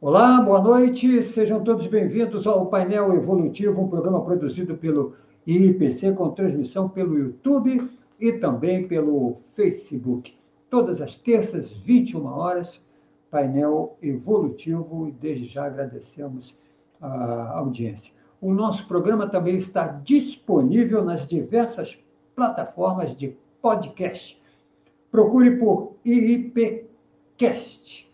Olá, boa noite, sejam todos bem-vindos ao Painel Evolutivo, um programa produzido pelo IPC com transmissão pelo YouTube e também pelo Facebook. Todas as terças, 21 horas, painel evolutivo, e desde já agradecemos a audiência. O nosso programa também está disponível nas diversas plataformas de podcast. Procure por IIPcast.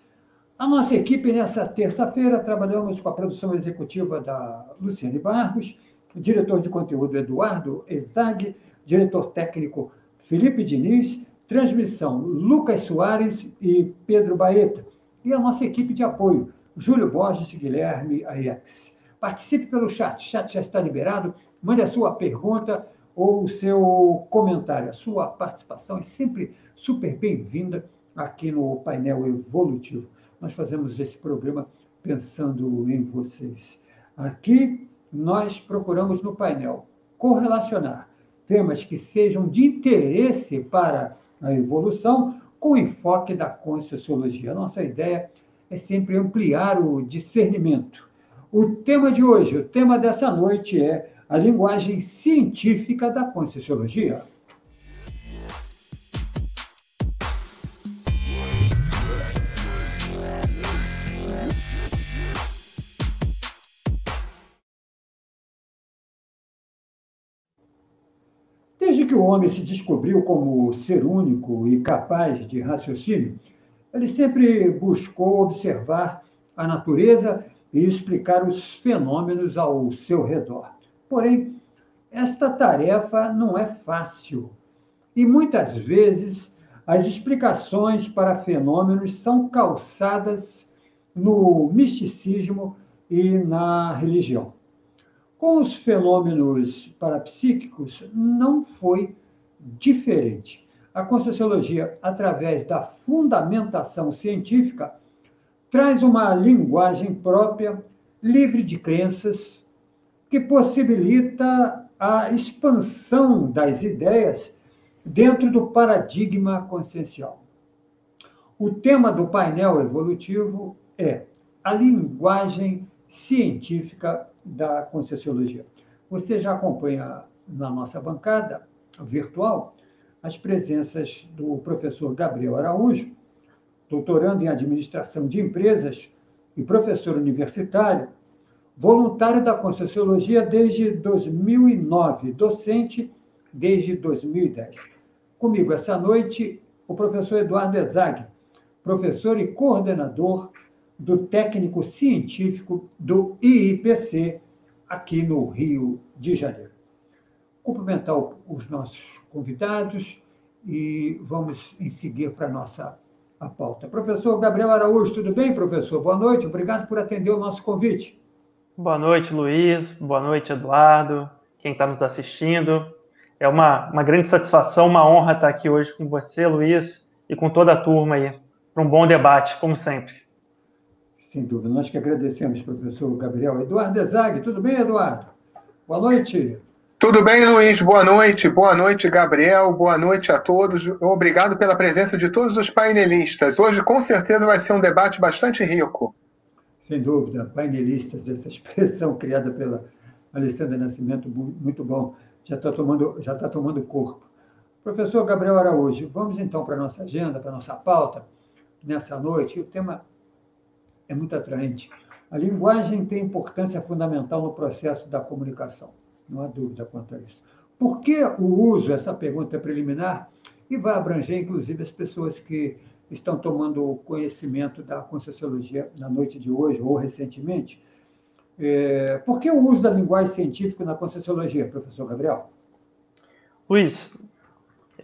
A nossa equipe, nessa terça-feira, trabalhamos com a produção executiva da Luciane Barros, diretor de conteúdo Eduardo Ezag, diretor técnico Felipe Diniz, transmissão Lucas Soares e Pedro Baeta, e a nossa equipe de apoio, Júlio Borges e Guilherme Aiex. Participe pelo chat, o chat já está liberado, mande a sua pergunta ou o seu comentário. A sua participação é sempre super bem-vinda aqui no painel evolutivo. Nós fazemos esse programa pensando em vocês. Aqui nós procuramos no painel correlacionar temas que sejam de interesse para a evolução com enfoque da conscienciologia. Nossa ideia é sempre ampliar o discernimento. O tema de hoje, o tema dessa noite é a linguagem científica da conscienciologia. O homem se descobriu como ser único e capaz de raciocínio, ele sempre buscou observar a natureza e explicar os fenômenos ao seu redor. Porém, esta tarefa não é fácil e muitas vezes as explicações para fenômenos são calçadas no misticismo e na religião. Com os fenômenos parapsíquicos, não foi diferente. A Conscienciologia, através da fundamentação científica, traz uma linguagem própria, livre de crenças, que possibilita a expansão das ideias dentro do paradigma consciencial. O tema do painel evolutivo é a linguagem científica da Conscienciologia. Você já acompanha na nossa bancada virtual as presenças do professor Gabriel Araújo, doutorando em administração de empresas e professor universitário, voluntário da Conscienciologia desde 2009, docente desde 2010. Comigo essa noite, o professor Eduardo Ezag, professor e coordenador do técnico científico do IIPC, aqui no Rio de Janeiro. Cumprimentar os nossos convidados e vamos em seguir para a nossa a pauta. Professor Gabriel Araújo, tudo bem, professor? Boa noite, obrigado por atender o nosso convite. Boa noite, Luiz. Boa noite, Eduardo. Quem está nos assistindo. É uma, uma grande satisfação, uma honra estar aqui hoje com você, Luiz, e com toda a turma aí, para um bom debate, como sempre. Sem dúvida. Nós que agradecemos, professor Gabriel. Eduardo Ezag, tudo bem, Eduardo? Boa noite. Tudo bem, Luiz? Boa noite. Boa noite, Gabriel. Boa noite a todos. Obrigado pela presença de todos os painelistas. Hoje, com certeza, vai ser um debate bastante rico. Sem dúvida. Painelistas, essa expressão criada pela Alessandra Nascimento, muito bom. Já está tomando, já tá tomando corpo. Professor Gabriel Araújo, vamos então para a nossa agenda, para a nossa pauta nessa noite. O tema é muito atraente. A linguagem tem importância fundamental no processo da comunicação, não há dúvida quanto a isso. Por que o uso, essa pergunta é preliminar, e vai abranger, inclusive, as pessoas que estão tomando conhecimento da Conscienciologia na noite de hoje ou recentemente. É, por que o uso da linguagem científica na Conscienciologia, professor Gabriel? Luiz,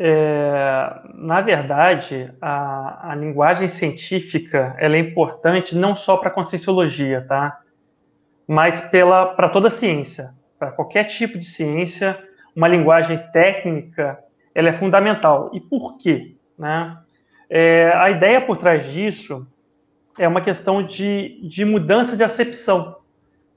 é, na verdade, a, a, linguagem científica ela é importante não só para a conscienciologia, tá? Mas para toda a ciência. Para qualquer tipo de ciência, uma linguagem técnica ela é fundamental. E por quê? Né? É, a ideia por trás disso é uma questão de, de mudança de acepção.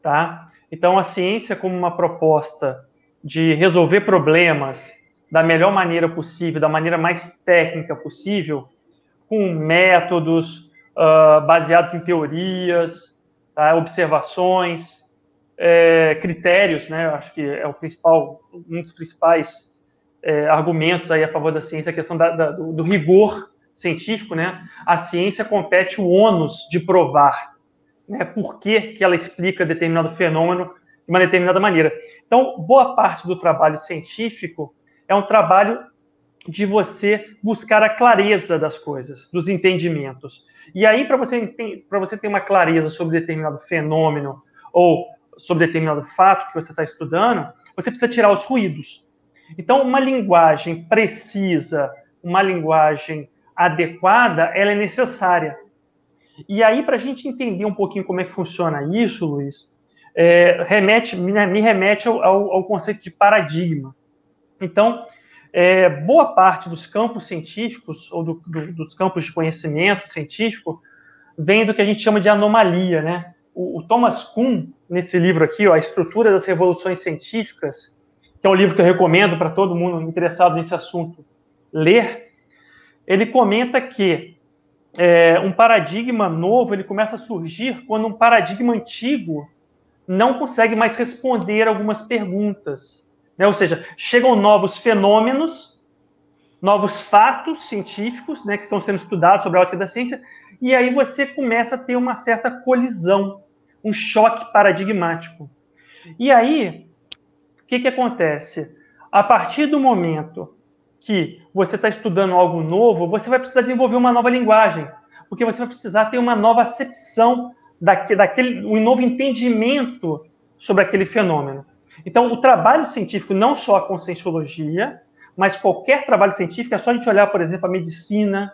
Tá? Então, a ciência, como uma proposta de resolver problemas da melhor maneira possível, da maneira mais técnica possível, com métodos uh, baseados em teorias, tá? observações, é, critérios, né? Eu acho que é o principal, um dos principais é, argumentos aí a favor da ciência, a questão da, da, do, do, rigor científico, né? A ciência compete o ônus de provar, né? Por que, que ela explica determinado fenômeno de uma determinada maneira. Então, boa parte do trabalho científico é um trabalho de você buscar a clareza das coisas, dos entendimentos. E aí, para você, você ter uma clareza sobre determinado fenômeno ou sobre determinado fato que você está estudando, você precisa tirar os ruídos. Então, uma linguagem precisa, uma linguagem adequada, ela é necessária. E aí, para a gente entender um pouquinho como é que funciona isso, Luiz, é, remete, me remete ao, ao, conceito de paradigma. Então, é, boa parte dos campos científicos, ou do, do, dos campos de conhecimento científico, vem do que a gente chama de anomalia, né? O, o Thomas Kuhn, nesse livro aqui, ó, A Estrutura das Revoluções Científicas, que é um livro que eu recomendo para todo mundo interessado nesse assunto ler, ele comenta que é, um paradigma novo ele começa a surgir quando um paradigma antigo não consegue mais responder algumas perguntas. Né? Ou seja, chegam novos fenômenos, novos fatos científicos né, que estão sendo estudados sobre a ótica da ciência, e aí você começa a ter uma certa colisão, um choque paradigmático. E aí, o que, que acontece? A partir do momento que você está estudando algo novo, você vai precisar desenvolver uma nova linguagem, porque você vai precisar ter uma nova acepção daquele, um novo entendimento sobre aquele fenômeno. Então, o trabalho científico, não só a conscienciologia, mas qualquer trabalho científico, é só a gente olhar, por exemplo, a medicina,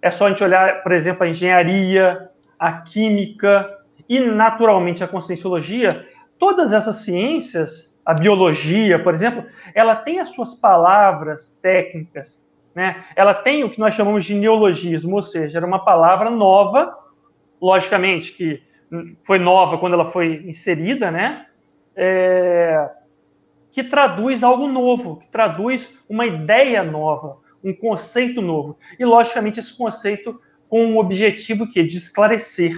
é só a gente olhar, por exemplo, a engenharia, a química e, naturalmente, a conscienciologia, todas essas ciências, a biologia, por exemplo, ela tem as suas palavras técnicas, né? Ela tem o que nós chamamos de neologismo, ou seja, era uma palavra nova logicamente que foi nova quando ela foi inserida, né? É, que traduz algo novo, que traduz uma ideia nova, um conceito novo. E, logicamente, esse conceito com um objetivo que de esclarecer,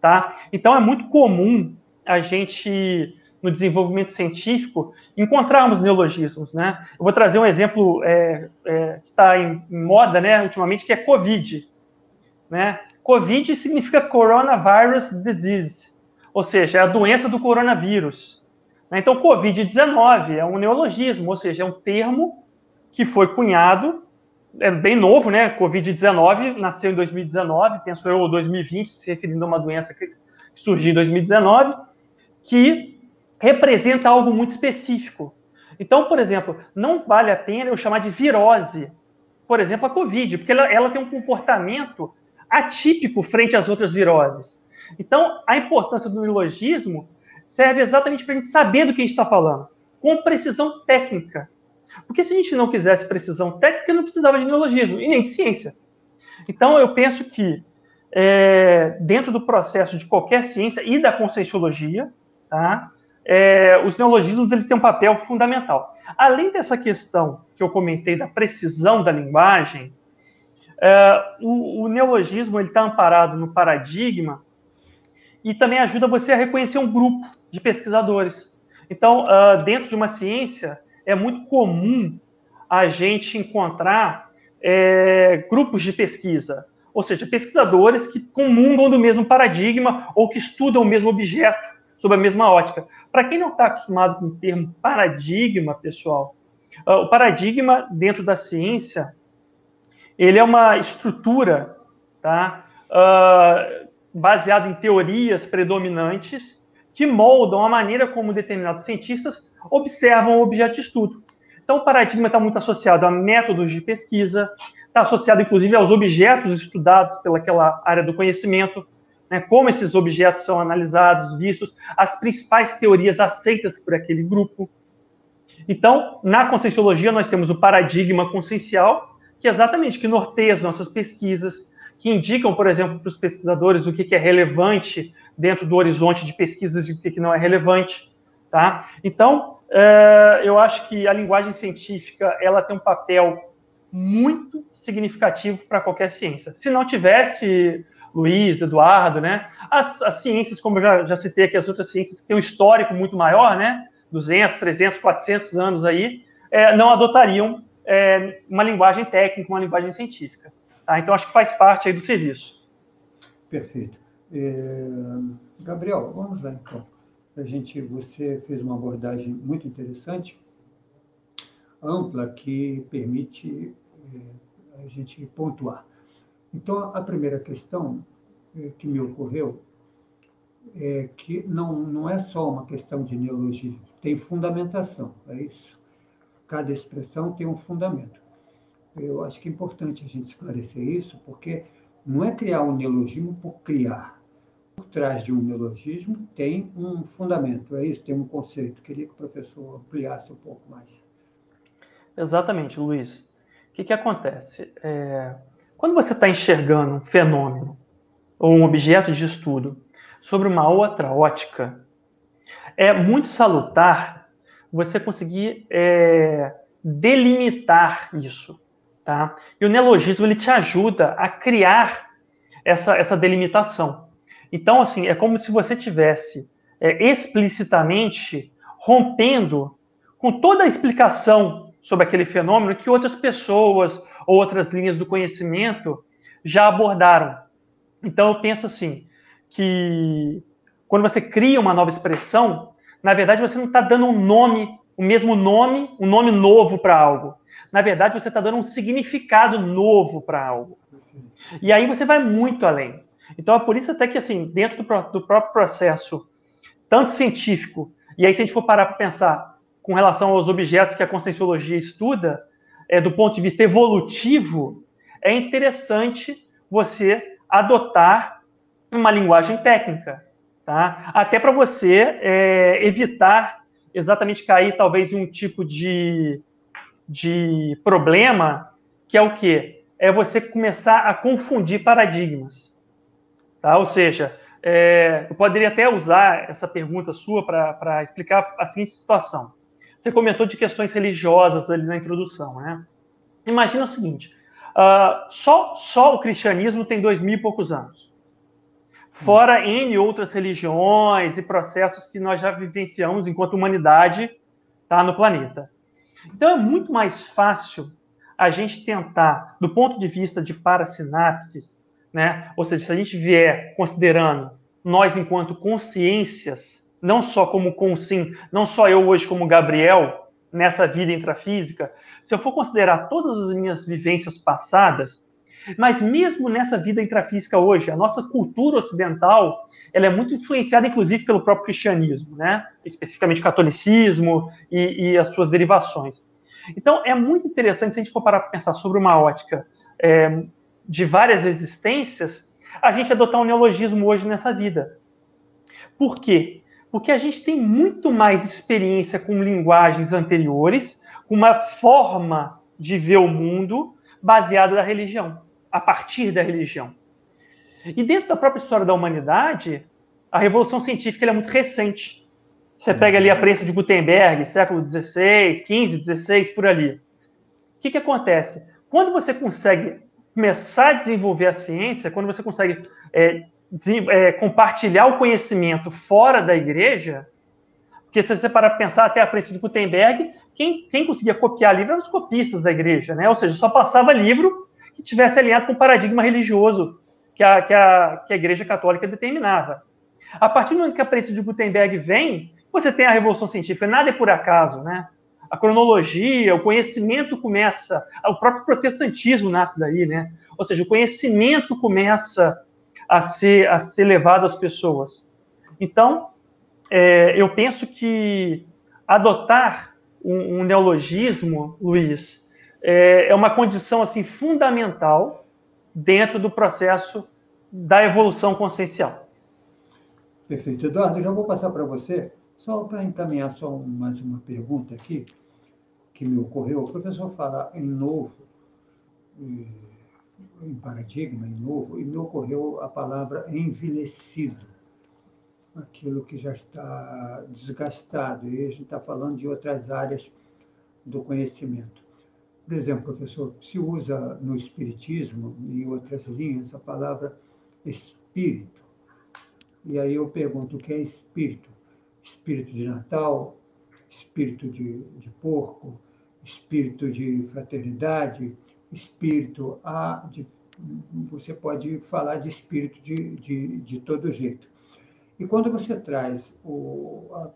tá? Então, é muito comum a gente, no desenvolvimento científico, encontrarmos neologismos, né? Eu vou trazer um exemplo é, é, que está em, em moda, né, ultimamente, que é COVID, né? Covid significa Coronavirus Disease, ou seja, é a doença do coronavírus. Né? Então, Covid-19 é um neologismo, ou seja, é um termo que foi cunhado, é bem novo, né? Covid-19 nasceu em 2019, penso eu, 2020, se referindo a uma doença que surgiu em 2019, que representa algo muito específico. Então, por exemplo, não vale a pena eu chamar de virose, por exemplo, a Covid, porque ela, ela tem um comportamento atípico frente às outras viroses. Então, a importância do neologismo serve exatamente para a gente saber do que a gente está falando, com precisão técnica. Porque se a gente não quisesse precisão técnica, não precisava de neologismo, e nem de ciência. Então, eu penso que, é, dentro do processo de qualquer ciência e da conscienciologia, tá, é, os neologismos eles têm um papel fundamental. Além dessa questão que eu comentei da precisão da linguagem, é, o, o, neologismo está amparado no paradigma e também ajuda você a reconhecer um grupo de pesquisadores. Então, uh, dentro de uma ciência, é muito comum a gente encontrar é, grupos de pesquisa, ou seja, pesquisadores que comungam do mesmo paradigma ou que estudam o mesmo objeto sob a mesma ótica. Para quem não está acostumado com o termo paradigma, pessoal, uh, o paradigma dentro da ciência ele é uma estrutura tá, uh, baseada em teorias predominantes que moldam a maneira como determinados cientistas observam o objeto de estudo. Então, o paradigma está muito associado a métodos de pesquisa, está associado, inclusive, aos objetos estudados pelaquela área do conhecimento, né, como esses objetos são analisados, vistos, as principais teorias aceitas por aquele grupo. Então, na conscienciologia, nós temos o paradigma consciencial, que é exatamente que norteia as nossas pesquisas, que indicam, por exemplo, para os pesquisadores o que, é relevante dentro do horizonte de pesquisas e o que, não é relevante. Tá? Então, é, eu acho que a linguagem científica ela tem um papel muito significativo para qualquer ciência. Se não tivesse, Luiz, Eduardo, né? As, as ciências, como eu já, já citei aqui, as outras ciências que têm um histórico muito maior, né? 200, 300, 400 anos aí, é, não adotariam é, uma linguagem técnica, uma linguagem científica. Tá? Então, acho que faz parte aí do serviço. Perfeito. É, Gabriel, vamos lá então. A gente, você fez uma abordagem muito interessante, ampla, que permite é, a gente pontuar. Então, a primeira questão é, que me ocorreu é que não, não é só uma questão de neologismo, tem fundamentação, é isso. Cada expressão tem um fundamento. Eu acho que é importante a gente esclarecer isso, porque não é criar um neologismo por criar. Por trás de um neologismo tem um fundamento, é isso, tem um conceito. Queria que o professor ampliasse um pouco mais. Exatamente, Luiz. O que, que acontece? É, quando você está enxergando um fenômeno ou um objeto de estudo sobre uma outra ótica, é muito salutar você conseguir é, delimitar isso. Tá? E o neologismo ele te ajuda a criar essa, essa delimitação. Então, assim, é como se você tivesse é, explicitamente rompendo com toda a explicação sobre aquele fenômeno que outras pessoas ou outras linhas do conhecimento já abordaram. Então, eu penso assim, que quando você cria uma nova expressão, na verdade você não está dando um nome, o mesmo nome, um nome novo para algo. Na verdade, você está dando um significado novo para algo. E aí você vai muito além. Então é por isso até que, assim, dentro do, do próprio processo, tanto científico, e aí se a gente for parar para pensar com relação aos objetos que a conscienciologia estuda, é, do ponto de vista evolutivo, é interessante você adotar uma linguagem técnica, tá? Até para você é, evitar exatamente cair talvez em um tipo de de problema, que é o quê? É você começar a confundir paradigmas. Tá? Ou seja, é, eu poderia até usar essa pergunta sua para explicar a seguinte situação. Você comentou de questões religiosas ali na introdução, né? Imagina o seguinte: uh, só, só o cristianismo tem dois mil e poucos anos. Fora N outras religiões e processos que nós já vivenciamos enquanto humanidade tá, no planeta. Então é muito mais fácil a gente tentar, do ponto de vista de parasinapses, né? ou seja, se a gente vier considerando nós enquanto consciências, não só como consim, não só eu hoje como Gabriel, nessa vida intrafísica, se eu for considerar todas as minhas vivências passadas, mas mesmo nessa vida intrafísica hoje, a nossa cultura ocidental, ela é muito influenciada, inclusive, pelo próprio cristianismo, né? especificamente catolicismo e, e as suas derivações. Então, é muito interessante, se a gente for parar para pensar sobre uma ótica é, de várias existências, a gente adotar um neologismo hoje nessa vida. Por quê? Porque a gente tem muito mais experiência com linguagens anteriores, com uma forma de ver o mundo baseada na religião a partir da religião. E dentro da própria história da humanidade, a revolução científica é muito recente. Você pega ali a prensa de Gutenberg, século XVI, XV, XVI, por ali. O que, que acontece? Quando você consegue começar a desenvolver a ciência, quando você consegue é, é, compartilhar o conhecimento fora da igreja, porque se você parar para pensar até a prensa de Gutenberg, quem, quem conseguia copiar livro eram os copistas da igreja, né? Ou seja, só passava livro que tivesse alinhado com o paradigma religioso que a, que a, que a Igreja Católica determinava. A partir do momento que a prensa de Gutenberg vem, você tem a Revolução Científica, nada é por acaso, né? A cronologia, o conhecimento começa, o próprio protestantismo nasce daí, né? Ou seja, o conhecimento começa a ser, a ser levado às pessoas. Então, é, eu penso que adotar um, um neologismo, Luiz, é, é uma condição assim fundamental dentro do processo da evolução consciencial. Perfeito. Eduardo, já vou passar para você, só para encaminhar só mais uma pergunta aqui, que me ocorreu. O professor fala em novo, em paradigma, em novo, e me ocorreu a palavra envelhecido, aquilo que já está desgastado, e a gente está falando de outras áreas do conhecimento. Por exemplo, professor, se usa no Espiritismo e outras linhas a palavra espírito. E aí eu pergunto o que é espírito? Espírito de Natal, espírito de, de porco, espírito de fraternidade, espírito a, de, você pode falar de espírito de, de, de todo jeito. E quando você traz o, a,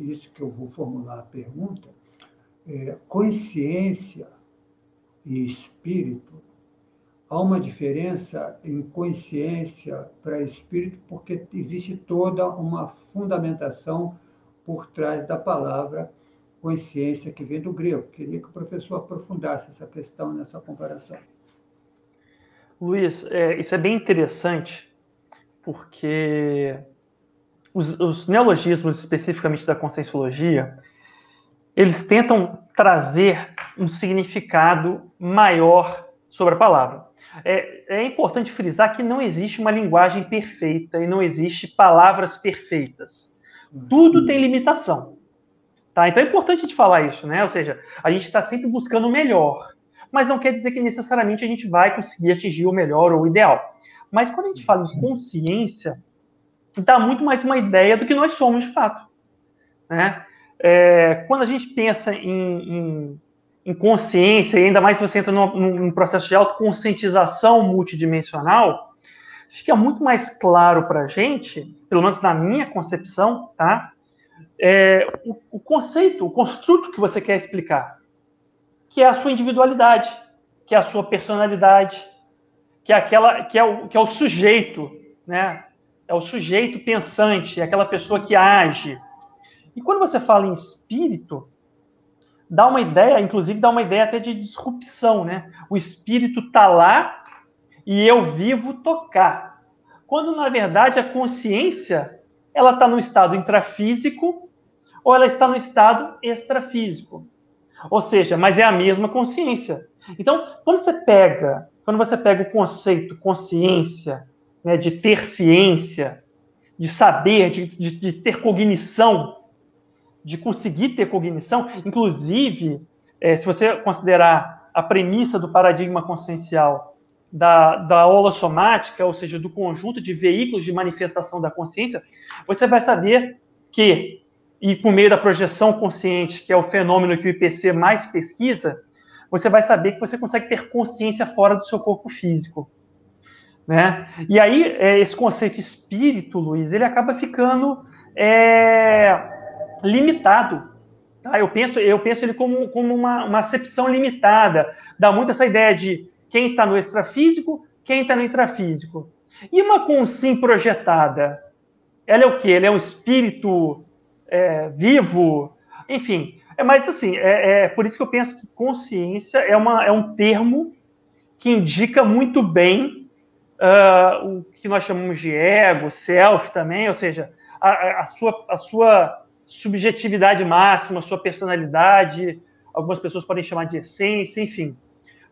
isso que eu vou formular a pergunta, é, consciência e espírito, há uma diferença em consciência para espírito, porque existe toda uma fundamentação por trás da palavra consciência que vem do grego. Queria que o professor aprofundasse essa questão nessa comparação. Luiz, é, isso é bem interessante, porque os, os neologismos, especificamente da conscienciologia, eles tentam trazer um significado maior sobre a palavra. É, é, importante frisar que não existe uma linguagem perfeita e não existe palavras perfeitas. Tudo tem limitação. Tá? Então é importante a gente falar isso, né? Ou seja, a gente está sempre buscando o melhor, mas não quer dizer que necessariamente a gente vai conseguir atingir o melhor ou o ideal. Mas quando a gente fala em consciência, dá muito mais uma ideia do que nós somos de fato. Né? É, quando a gente pensa em, em, em, consciência, e ainda mais se você entra num, num processo de autoconscientização multidimensional, fica muito mais claro para a gente, pelo menos na minha concepção, tá? É, o, o conceito, o construto que você quer explicar, que é a sua individualidade, que é a sua personalidade, que é aquela que é o, que é o sujeito, né? é o sujeito pensante, é aquela pessoa que age. E quando você fala em espírito, dá uma ideia, inclusive dá uma ideia até de disrupção, né? O espírito está lá e eu vivo tocar. Quando na verdade a consciência ela está no estado intrafísico ou ela está no estado extrafísico. Ou seja, mas é a mesma consciência. Então, quando você pega, quando você pega o conceito consciência né, de ter ciência, de saber, de, de, de, ter cognição, de conseguir ter cognição. Inclusive, é, se você considerar a premissa do paradigma consciencial da, da holossomática, ou seja, do conjunto de veículos de manifestação da consciência, você vai saber que, e por meio da projeção consciente, que é o fenômeno que o IPC mais pesquisa, você vai saber que você consegue ter consciência fora do seu corpo físico. Né? E aí, é, esse conceito espírito, Luiz, ele acaba ficando é, limitado. Tá? Eu, penso, eu penso ele como, como uma, uma acepção limitada. Dá muito essa ideia de quem está no extrafísico, quem está no intrafísico. E uma consim projetada? Ela é o quê? Ela é um espírito é, vivo? Enfim, é mais assim, é, é, por isso que eu penso que consciência é, uma, é um termo que indica muito bem uh, o que nós chamamos de ego, self também, ou seja, a, a, sua, a sua subjetividade máxima, sua personalidade, algumas pessoas podem chamar de essência, enfim.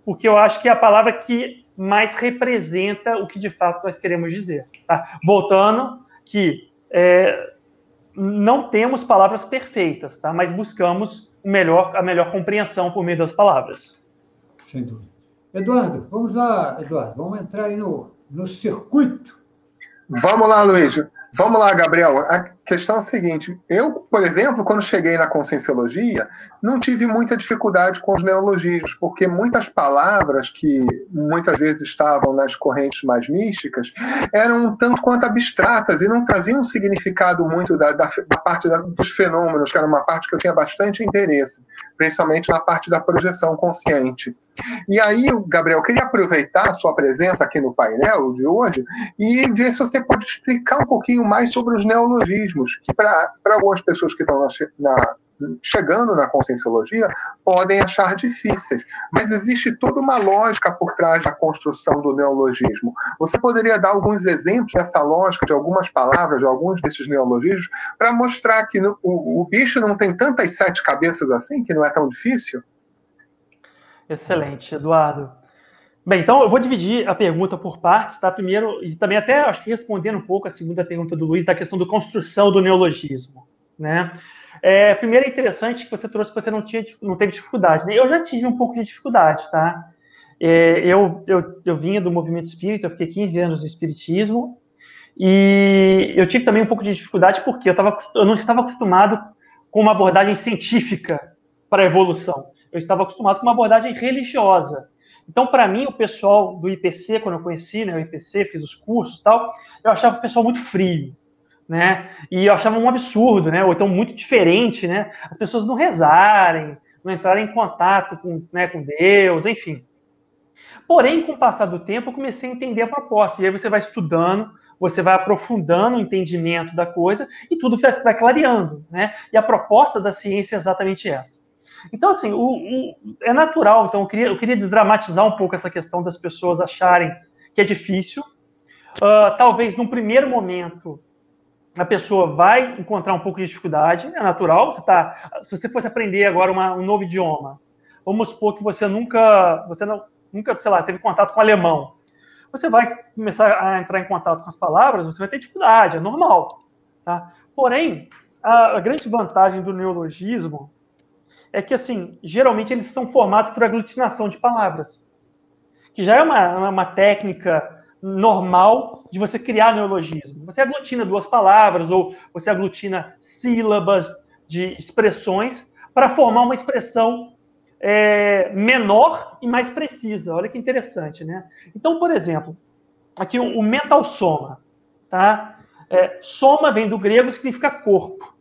Porque eu acho que é a palavra que mais representa o que de fato nós queremos dizer. Tá? Voltando, que é, não temos palavras perfeitas, tá? mas buscamos o melhor, a melhor compreensão por meio das palavras. Sem dúvida. Eduardo, vamos lá, Eduardo, vamos entrar aí no, no circuito. Vamos lá, Luiz. Vamos lá, Gabriel. Questão é a seguinte: eu, por exemplo, quando cheguei na conscienciologia, não tive muita dificuldade com os neologismos, porque muitas palavras que muitas vezes estavam nas correntes mais místicas eram um tanto quanto abstratas e não traziam um significado muito da, da, da parte da, dos fenômenos, que era uma parte que eu tinha bastante interesse, principalmente na parte da projeção consciente. E aí, Gabriel, eu queria aproveitar a sua presença aqui no painel de hoje e ver se você pode explicar um pouquinho mais sobre os neologismos, que para algumas pessoas que estão na, na chegando na conscienciologia, podem achar difíceis. Mas existe toda uma lógica por trás da construção do neologismo. Você poderia dar alguns exemplos dessa lógica, de algumas palavras, de alguns desses neologismos, para mostrar que o, o bicho não tem tantas sete cabeças assim, que não é tão difícil? Excelente, Eduardo. Bem, então eu vou dividir a pergunta por partes, tá? Primeiro, e também até acho que respondendo um pouco a segunda pergunta do Luiz, da questão da construção do neologismo, né? É, primeiro é interessante que você trouxe que você não, tinha, não teve dificuldade, né? Eu já tive um pouco de dificuldade, tá? É, eu, eu, eu vinha do movimento espírita, eu fiquei 15 anos no espiritismo, e eu tive também um pouco de dificuldade porque eu, tava, eu não estava acostumado com uma abordagem científica para a evolução. Eu estava acostumado com uma abordagem religiosa. Então, para mim, o pessoal do IPC, quando eu conheci né, o IPC, fiz os cursos e tal, eu achava o pessoal muito frio, né? E eu achava um absurdo, né? Ou então muito diferente, né? As pessoas não rezarem, não entrarem em contato com, né, com Deus, enfim. Porém, com o passar do tempo, eu comecei a entender a proposta. E aí você vai estudando, você vai aprofundando o entendimento da coisa e tudo vai clareando, né? E a proposta da ciência é exatamente essa. Então, assim, o, o, é natural. Então, eu queria, eu queria desdramatizar um pouco essa questão das pessoas acharem que é difícil. Uh, talvez, num primeiro momento, a pessoa vai encontrar um pouco de dificuldade, é natural. Você tá, se você fosse aprender agora uma, um novo idioma, vamos supor que você nunca, você não, nunca, sei lá, teve contato com alemão você vai começar a entrar em contato com as palavras, você vai ter dificuldade, é normal. Tá? Porém, a, a grande vantagem do neologismo é que, assim, geralmente eles são formados por aglutinação de palavras, que já é uma, uma técnica normal de você criar neologismo. Você aglutina duas palavras ou você aglutina sílabas de expressões para formar uma expressão é, menor e mais precisa. Olha que interessante, né? Então, por exemplo, aqui o, o mental soma, tá? É, soma vem do grego, significa corpo.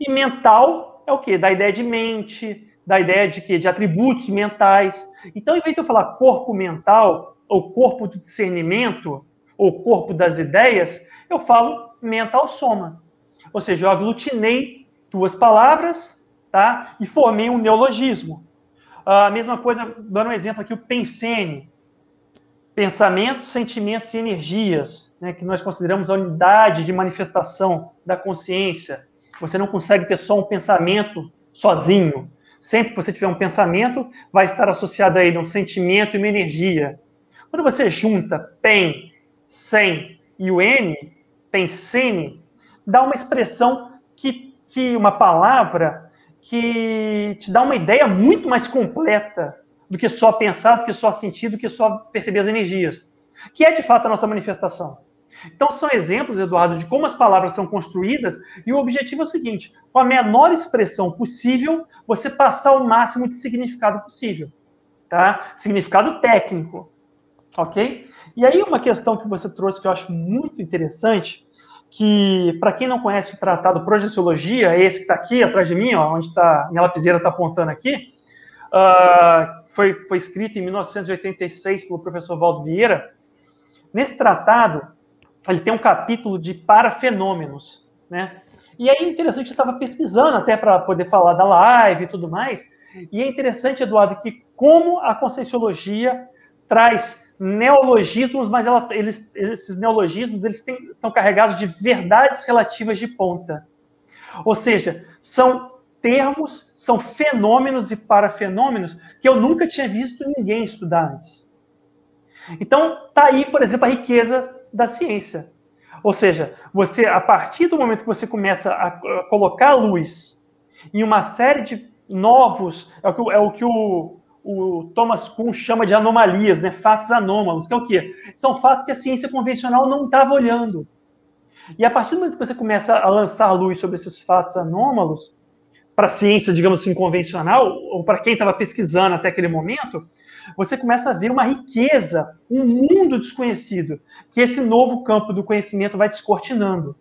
E mental é o quê? Da ideia de mente, da ideia de quê? De atributos mentais. Então, em vez de eu falar corpo mental, ou corpo do discernimento, ou corpo das ideias, eu falo mental soma. Ou seja, eu aglutinei duas palavras tá? E formei um neologismo. A mesma coisa, dando um exemplo aqui, o pensene. Pensamentos, sentimentos e energias, né, que nós consideramos a unidade de manifestação da consciência. Você não consegue ter só um pensamento sozinho. Sempre que você tiver um pensamento, vai estar associado a ele um sentimento e uma energia. Quando você junta pen, sem e o n, pensene, dá uma expressão que, que uma palavra que te dá uma ideia muito mais completa do que só pensar, do que só sentir, do que só perceber as energias, que é de fato a nossa manifestação. Então, são exemplos, Eduardo, de como as palavras são construídas, e o objetivo é o seguinte: com a menor expressão possível, você passar o máximo de significado possível. Tá? Significado técnico. Ok? E aí, uma questão que você trouxe que eu acho muito interessante que, para quem não conhece o tratado Projeciologia, esse que está aqui atrás de mim, ó, onde está minha lapiseira está apontando aqui, uh, foi, foi escrito em 1986 pelo professor Valdo Vieira. Nesse tratado, ele tem um capítulo de parafenômenos, né? E aí é interessante, eu estava pesquisando até para poder falar da live e tudo mais, e é interessante, Eduardo, que como a Conscienciologia traz neologismos, mas ela, eles, esses neologismos eles têm, estão carregados de verdades relativas de ponta. Ou seja, são termos, são fenômenos e parafenômenos que eu nunca tinha visto ninguém estudar antes. Então, tá aí, por exemplo, a riqueza da ciência. Ou seja, você, a partir do momento que você começa a colocar a luz em uma série de novos, é o que, é o, que o, o Thomas Kuhn chama de anomalias, né? fatos anômalos, que é o quê? São fatos que a ciência convencional não estava olhando. E a partir do momento que você começa a lançar luz sobre esses fatos anômalos, para a ciência, digamos assim, convencional, ou para quem estava pesquisando até aquele momento, você começa a ver uma riqueza, um mundo desconhecido, que esse novo campo do conhecimento vai descortinando.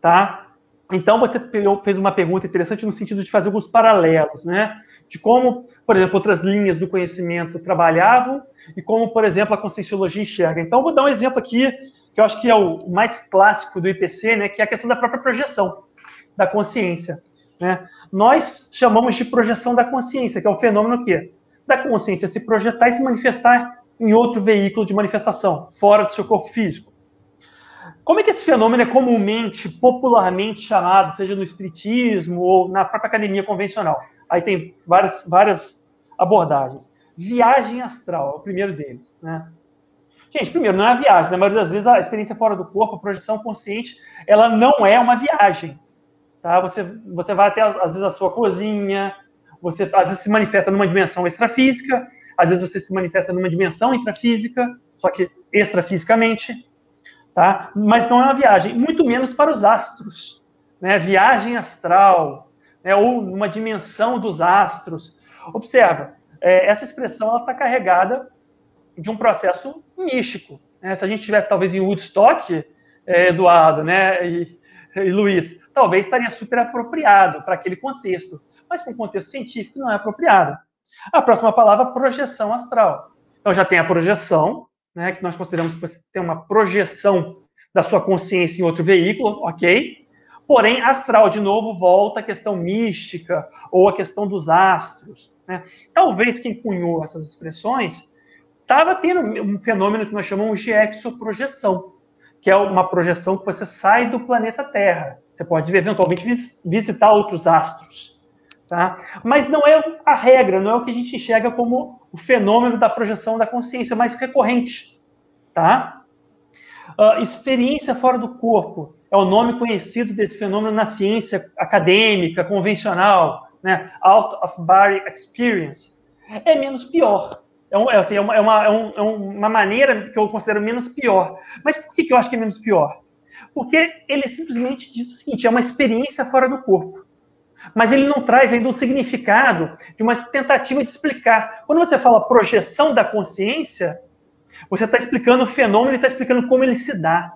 Tá? Então, você fez uma pergunta interessante no sentido de fazer alguns paralelos, né? de como, por exemplo, outras linhas do conhecimento trabalhavam e como, por exemplo, a conscienciologia enxerga. Então, vou dar um exemplo aqui, que eu acho que é o mais clássico do IPC, né, que é a questão da própria projeção da consciência. Né? Nós chamamos de projeção da consciência, que é o fenômeno que da consciência se projetar e se manifestar em outro veículo de manifestação, fora do seu corpo físico. Como é que esse fenômeno é comumente, popularmente chamado, seja no espiritismo ou na própria academia convencional? Aí tem várias, várias abordagens. Viagem astral é o primeiro deles, né? Gente, primeiro, não é a viagem. Na maioria das vezes, a experiência fora do corpo, a projeção consciente, ela não é uma viagem. Tá? Você, você vai até, às vezes, a sua cozinha, você às vezes se manifesta numa dimensão extrafísica, Às vezes você se manifesta numa dimensão intrafísica, só que extrafisicamente, tá? Mas não é uma viagem, muito menos para os astros, né? Viagem astral, né? ou numa dimensão dos astros. Observa, é, essa expressão está carregada de um processo místico. Né? Se a gente tivesse talvez em Woodstock, é, Eduardo, né, e, e Luiz, talvez estaria super apropriado para aquele contexto, mas um contexto científico não é apropriado. A próxima palavra, projeção astral. Então já tem a projeção, né, que nós consideramos que você tem uma projeção da sua consciência em outro veículo, ok? Porém, astral, de novo, volta à questão mística ou à questão dos astros. Né? Talvez quem cunhou essas expressões estava tendo um fenômeno que nós chamamos de exoprojeção, que é uma projeção que você sai do planeta Terra. Você pode eventualmente visitar outros astros. Tá? Mas não é a regra, não é o que a gente enxerga como o fenômeno da projeção da consciência mais recorrente. Tá? Uh, experiência fora do corpo é o nome conhecido desse fenômeno na ciência acadêmica, convencional, né? out of body experience. É menos pior. É, um, é, assim, é, uma, é, uma, é, é uma maneira que eu considero menos pior. Mas por que, que eu acho que é menos pior? Porque ele simplesmente diz o seguinte: é uma experiência fora do corpo. Mas ele não traz ainda o significado de uma tentativa de explicar. Quando você fala projeção da consciência, você está explicando o fenômeno e está explicando como ele se dá.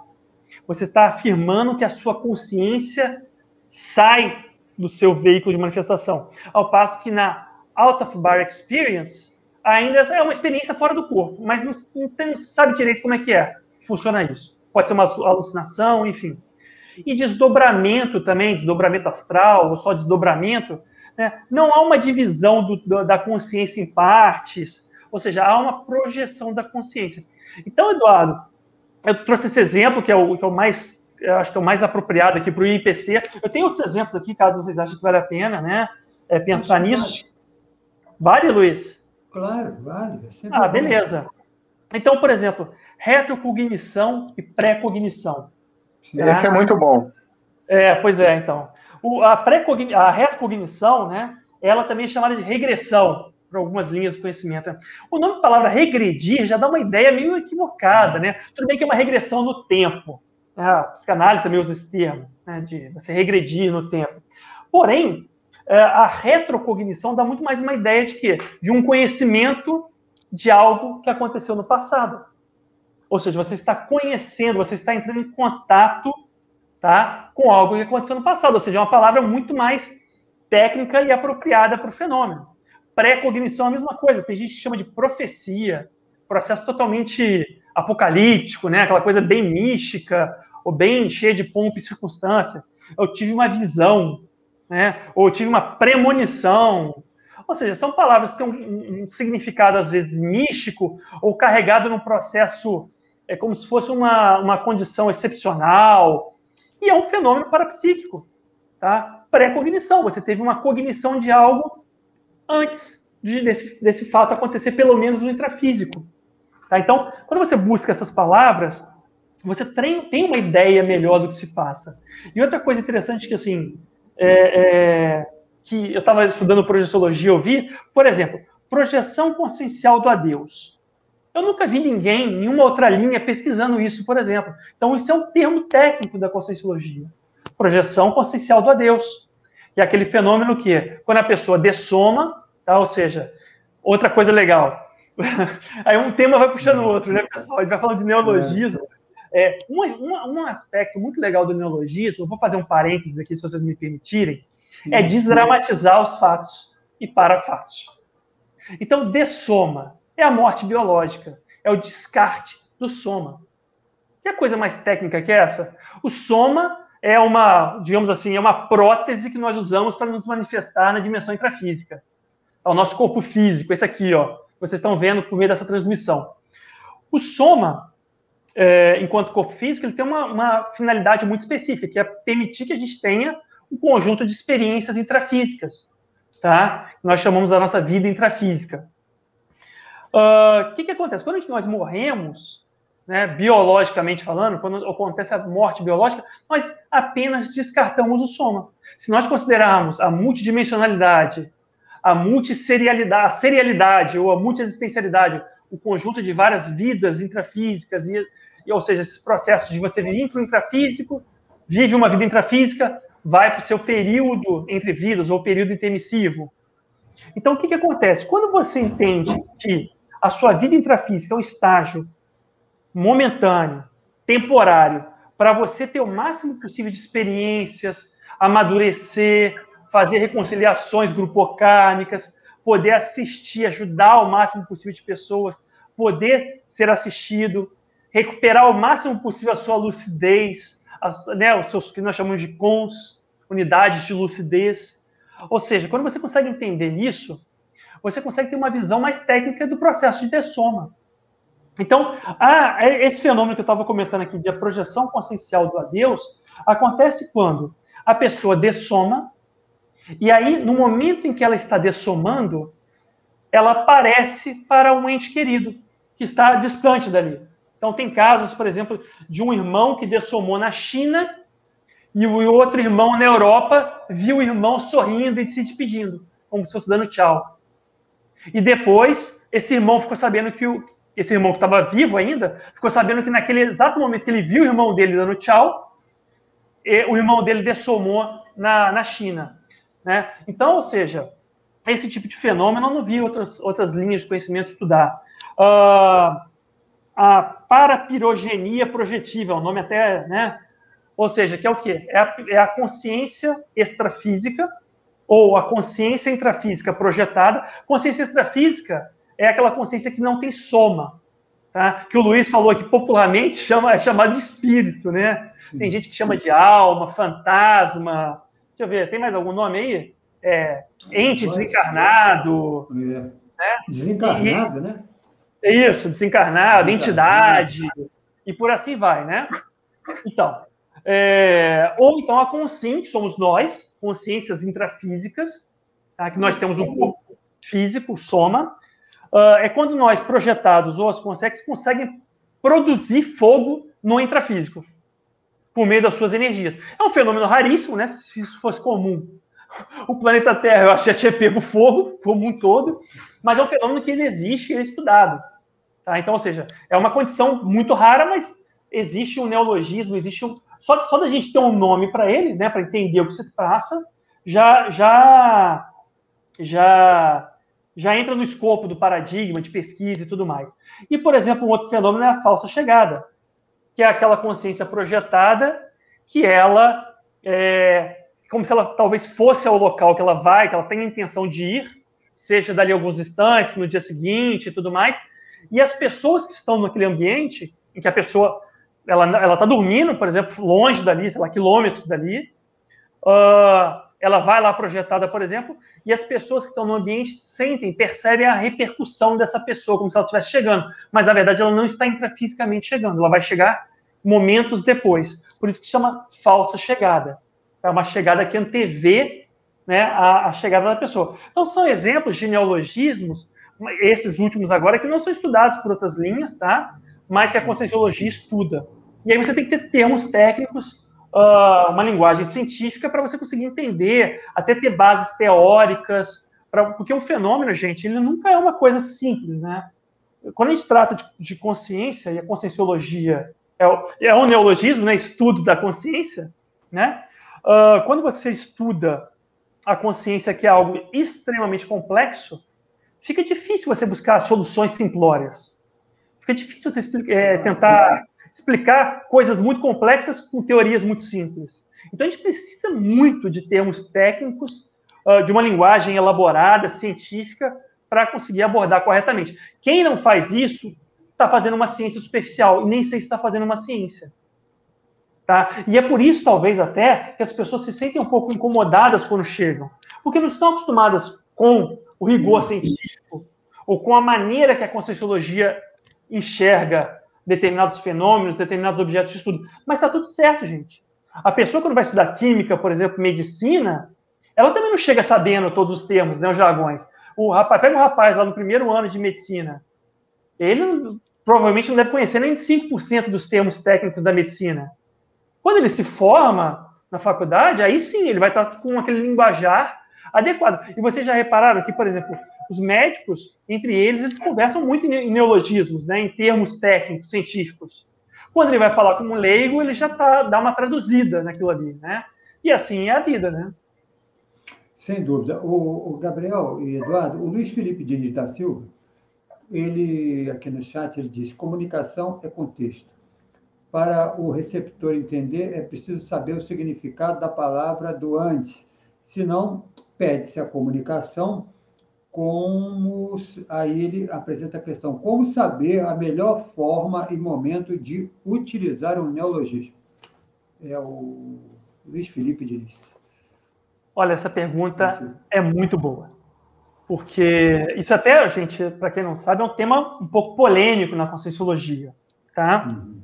Você está afirmando que a sua consciência sai do seu veículo de manifestação. Ao passo que na out of bar experience, ainda é uma experiência fora do corpo, mas não, não sabe direito como é que é. Funciona isso pode ser uma alucinação, enfim. E desdobramento também, desdobramento astral, ou só desdobramento, né? não há uma divisão do, da consciência em partes, ou seja, há uma projeção da consciência. Então, Eduardo, eu trouxe esse exemplo, que é o, que é o mais, eu acho que é o mais apropriado aqui para o IPC. Eu tenho outros exemplos aqui, caso vocês achem que vale a pena né, é, pensar nisso. Vale, Luiz? Claro, vale. Ah, beleza. Então, por exemplo, retrocognição e pré-cognição. Esse é muito bom. É, pois é, então. O, a, a retrocognição, né, ela também é chamada de regressão, para algumas linhas do conhecimento. O nome da palavra regredir já dá uma ideia meio equivocada, né? Tudo bem que é uma regressão no tempo. Né? A psicanálise também usa esse termo, né, de você regredir no tempo. Porém, é, a retrocognição dá muito mais uma ideia de quê? De um conhecimento de algo que aconteceu no passado. Ou seja, você está conhecendo, você está entrando em contato tá, com algo que aconteceu no passado. Ou seja, é uma palavra muito mais técnica e apropriada para o fenômeno. Pré-cognição é a mesma coisa. Tem gente que chama de profecia, processo totalmente apocalíptico, né? aquela coisa bem mística, ou bem cheia de pompa e circunstância. Eu tive uma visão, né? ou eu tive uma premonição, ou seja, são palavras que têm um, um, significado, às vezes, místico ou carregado num processo é como se fosse uma, uma condição excepcional, e é um fenômeno parapsíquico, tá? Pré-cognição, você teve uma cognição de algo antes de, desse, desse fato acontecer, pelo menos no intrafísico. Tá? Então, quando você busca essas palavras, você tem, tem uma ideia melhor do que se passa. E outra coisa interessante que, assim, é, é, que eu estava estudando projeciologia, eu vi, por exemplo, projeção consciencial do adeus. Eu nunca vi ninguém, nenhuma outra linha, pesquisando isso, por exemplo. Então, isso é um termo técnico da conscienciologia. Projeção consciencial do adeus. Que é aquele fenômeno que, quando a pessoa dessoma, tá? ou seja, outra coisa legal. Aí um tema vai puxando o outro, né, pessoal? A gente vai falando de neologismo. É, um, um, um aspecto muito legal do neologismo, vou fazer um parênteses aqui, se vocês me permitirem, é desdramatizar os fatos e para fatos. Então, dessoma é a morte biológica, é o descarte do soma. Que é coisa mais técnica que essa? O soma é uma, digamos assim, é uma prótese que nós usamos para nos manifestar na dimensão intrafísica. É o nosso corpo físico, esse aqui, ó. Vocês estão vendo por meio dessa transmissão. O soma, é, enquanto corpo físico, ele tem uma, uma finalidade muito específica, que é permitir que a gente tenha um conjunto de experiências intrafísicas, tá? Nós chamamos a nossa vida intrafísica. O uh, que, que acontece? Quando nós morremos, né, biologicamente falando, quando acontece a morte biológica, nós apenas descartamos o soma. Se nós considerarmos a multidimensionalidade a multisserialidade, a serialidade ou a multiexistencialidade, o conjunto de várias vidas intrafísicas, e, e, ou seja, esses processos de você vir para o intrafísico, vive uma vida intrafísica, vai para o seu período entre vidas ou período intermissivo. Então, o que, que acontece? Quando você entende que a sua vida intrafísica é um estágio momentâneo, temporário, para você ter o máximo possível de experiências, amadurecer, fazer reconciliações grupocárnicas, poder assistir, ajudar o máximo possível de pessoas, poder ser assistido, recuperar o máximo possível a sua lucidez, a, né, os seus que nós chamamos de cons, unidades de lucidez. Ou seja, quando você consegue entender isso, você consegue ter uma visão mais técnica do processo de dessoma. Então, ah, esse fenômeno que eu estava comentando aqui de a projeção consciencial do adeus acontece quando a pessoa dessoma e aí, no momento em que ela está dessomando, ela aparece para um ente querido, que está distante dali. Então, tem casos, por exemplo, de um irmão que dessomou na China e o outro irmão na Europa viu o irmão sorrindo e se despedindo, como se fosse dando tchau. E depois, esse irmão ficou sabendo que o, esse irmão que estava vivo ainda, ficou sabendo que naquele exato momento que ele viu o irmão dele dando tchau, o irmão dele dessomou na, na China. Né? Então, ou seja, esse tipo de fenômeno eu não vi outras, outras linhas de conhecimento estudar. Uh, a parapirogenia projetiva, é um nome até, né? Ou seja, que é o quê? É a, é a consciência extrafísica ou a consciência intrafísica projetada. Consciência extrafísica é aquela consciência que não tem soma, tá? Que o Luiz falou aqui popularmente chama, é chamado de espírito, né? Tem gente que chama de alma, fantasma, Deixa eu ver, tem mais algum nome aí? É, ente desencarnado. É. Né? Desencarnado, e, né? É isso, desencarnado, entidade, e por assim vai, né? Então, é, ou então a consciência, somos nós, consciências intrafísicas, tá? que nós temos um corpo físico, soma, uh, é quando nós, projetados ou as consciências, conseguem produzir fogo no intrafísico por meio das suas energias. É um fenômeno raríssimo, né? Se isso fosse comum, o planeta Terra, eu acho que já tinha pego fogo, como um todo, mas é um fenômeno que ele existe e é estudado. Tá? Então, ou seja, é uma condição muito rara, mas existe um neologismo, existe um. Só, só da gente ter um nome para ele, né, para entender o que se passa, já, já, já, já entra no escopo do paradigma de pesquisa e tudo mais. E, por exemplo, um outro fenômeno é a falsa chegada que é aquela consciência projetada, que ela é como se ela talvez fosse ao local que ela vai, que ela tem a intenção de ir, seja dali alguns instantes, no dia seguinte e tudo mais. E as pessoas que estão naquele ambiente, em que a pessoa ela ela está dormindo, por exemplo, longe dali, sei lá, quilômetros dali, uh, ela vai lá projetada, por exemplo, e as pessoas que estão no ambiente sentem, percebem a repercussão dessa pessoa, como se ela estivesse chegando. Mas, na verdade, ela não está intrafisicamente chegando, ela vai chegar momentos depois. Por isso que chama falsa chegada. É uma chegada que antevê né, a, a chegada da pessoa. Então, são exemplos de neologismos, esses últimos agora, que não são estudados por outras linhas, tá? Mas que a conscienciologia estuda. E aí você tem que ter termos técnicos uh, uma linguagem científica para você conseguir entender, até ter bases teóricas, pra, porque o fenômeno, gente, ele nunca é uma coisa simples, né? Quando a gente trata de, de consciência, e a conscienciologia é, é um neologismo, né? Estudo da consciência, né? Uh, quando você estuda a consciência, que é algo extremamente complexo, fica difícil você buscar soluções simplórias. Fica difícil você é, tentar explicar coisas muito complexas com teorias muito simples. Então a gente precisa muito de termos técnicos, uh, de uma linguagem elaborada, científica, para conseguir abordar corretamente. Quem não faz isso está fazendo uma ciência superficial e nem sei se está fazendo uma ciência. Tá? E é por isso, talvez, até, que as pessoas se sentem um pouco incomodadas quando chegam, porque não estão acostumadas com o rigor científico ou com a maneira que a Conscienciologia enxerga determinados fenômenos, determinados objetos de estudo. Mas está tudo certo, gente. A pessoa, quando vai estudar química, por exemplo, medicina, ela também não chega sabendo todos os termos, né, os jargões. O rapaz, pega um rapaz lá no primeiro ano de medicina, ele provavelmente não deve conhecer nem 5% dos termos técnicos da medicina. Quando ele se forma na faculdade, aí sim, ele vai estar com aquele linguajar adequada. E vocês já repararam que, por exemplo, os médicos, entre eles, eles conversam muito em neologismos, né, em termos técnicos, científicos. Quando ele vai falar com um leigo, ele já tá, dá uma traduzida naquilo ali, né? E assim é a vida, né? Sem dúvida. O, o Gabriel e Eduardo, o Luiz Felipe Diniz da Silva, ele, aqui no chat, ele diz, comunicação é contexto. Para o receptor entender, é preciso saber o significado da palavra do antes, senão pede-se a comunicação como aí ele apresenta a questão como saber a melhor forma e momento de utilizar um neologismo. É o Luiz Felipe Diniz. Olha, essa pergunta é muito boa. Porque isso até, gente, para quem não sabe, é um tema um pouco polêmico na conscienciologia, tá? Uhum.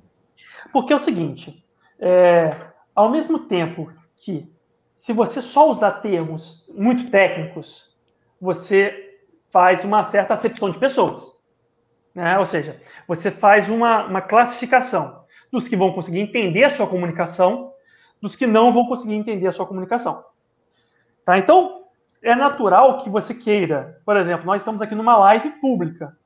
Porque é o seguinte, é, ao mesmo tempo que se você só usar termos muito técnicos, você faz uma certa acepção de pessoas. Né? Ou seja, você faz uma, uma classificação dos que vão conseguir entender a sua comunicação, dos que não vão conseguir entender a sua comunicação. Tá? Então, é natural que você queira, por exemplo, nós estamos aqui numa live pública.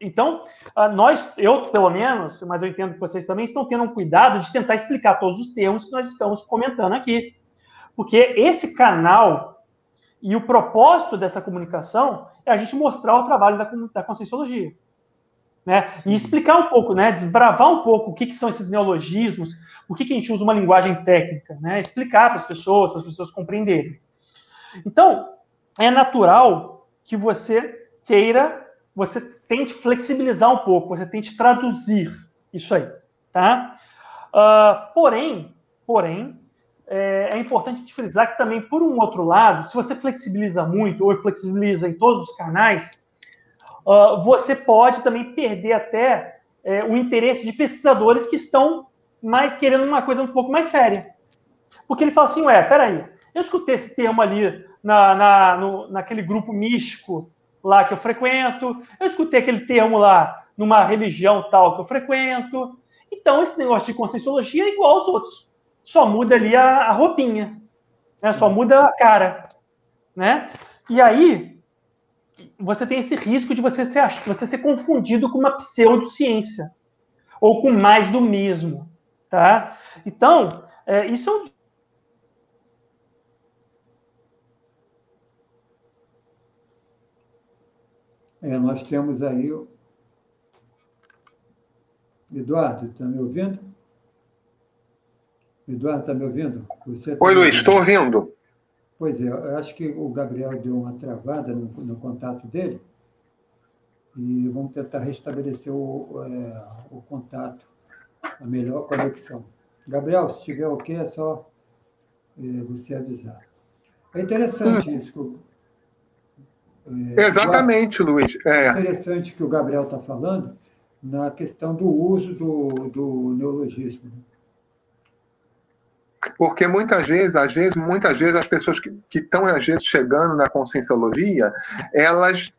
Então, ah, nós, eu pelo menos, mas eu entendo que vocês também estão tendo um cuidado de tentar explicar todos os termos que nós estamos comentando aqui. Porque esse canal e o propósito dessa comunicação é a gente mostrar o trabalho da, da Conscienciologia. Né? E explicar um pouco, né? desbravar um pouco o que, que são esses neologismos, por que, que a gente usa uma linguagem técnica, né? explicar para as pessoas, para as pessoas compreenderem. Então, é natural que você queira, você tente flexibilizar um pouco, você tente traduzir isso aí, tá? Uh, porém, porém, é, é importante frisar que também, por um outro lado, se você flexibiliza muito ou flexibiliza em todos os canais, uh, você pode também perder até é, o interesse de pesquisadores que estão mais querendo uma coisa um pouco mais séria. Porque ele fala assim, ué, peraí, eu escutei esse termo ali na, na, no, naquele grupo místico lá que eu frequento, eu escutei aquele termo lá numa religião tal que eu frequento. Então, esse negócio de conscienciologia é igual aos outros. Só muda ali a, a roupinha, né? só muda a cara. Né? E aí, você tem esse risco de você ser, você ser confundido com uma pseudociência ou com mais do mesmo. Tá? Então, é, isso é um É, nós temos aí o. Eduardo, está me ouvindo? Eduardo, está me ouvindo? Você tá Oi, Luiz, estou ouvindo. Pois é, eu acho que o Gabriel deu uma travada no, no contato dele e vamos tentar restabelecer o, é, o contato, a melhor conexão. Gabriel, se estiver ok, é só é, você avisar. É interessante hum. isso é, Exatamente, Luiz. É interessante que o Gabriel está falando na questão do uso do, do neologismo. Porque muitas vezes, às vezes, muitas vezes as pessoas que estão às vezes chegando na conscienciologia, elas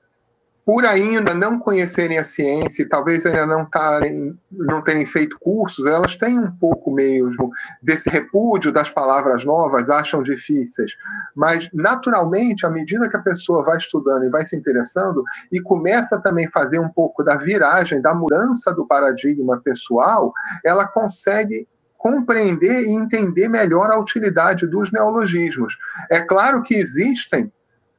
por ainda não conhecerem a ciência talvez ainda não, tarem, não terem feito cursos, elas têm um pouco mesmo desse repúdio das palavras novas, acham difíceis. Mas, naturalmente, à medida que a pessoa vai estudando e vai se interessando e começa também a fazer um pouco da viragem, da mudança do paradigma pessoal, ela consegue compreender e entender melhor a utilidade dos neologismos. É claro que existem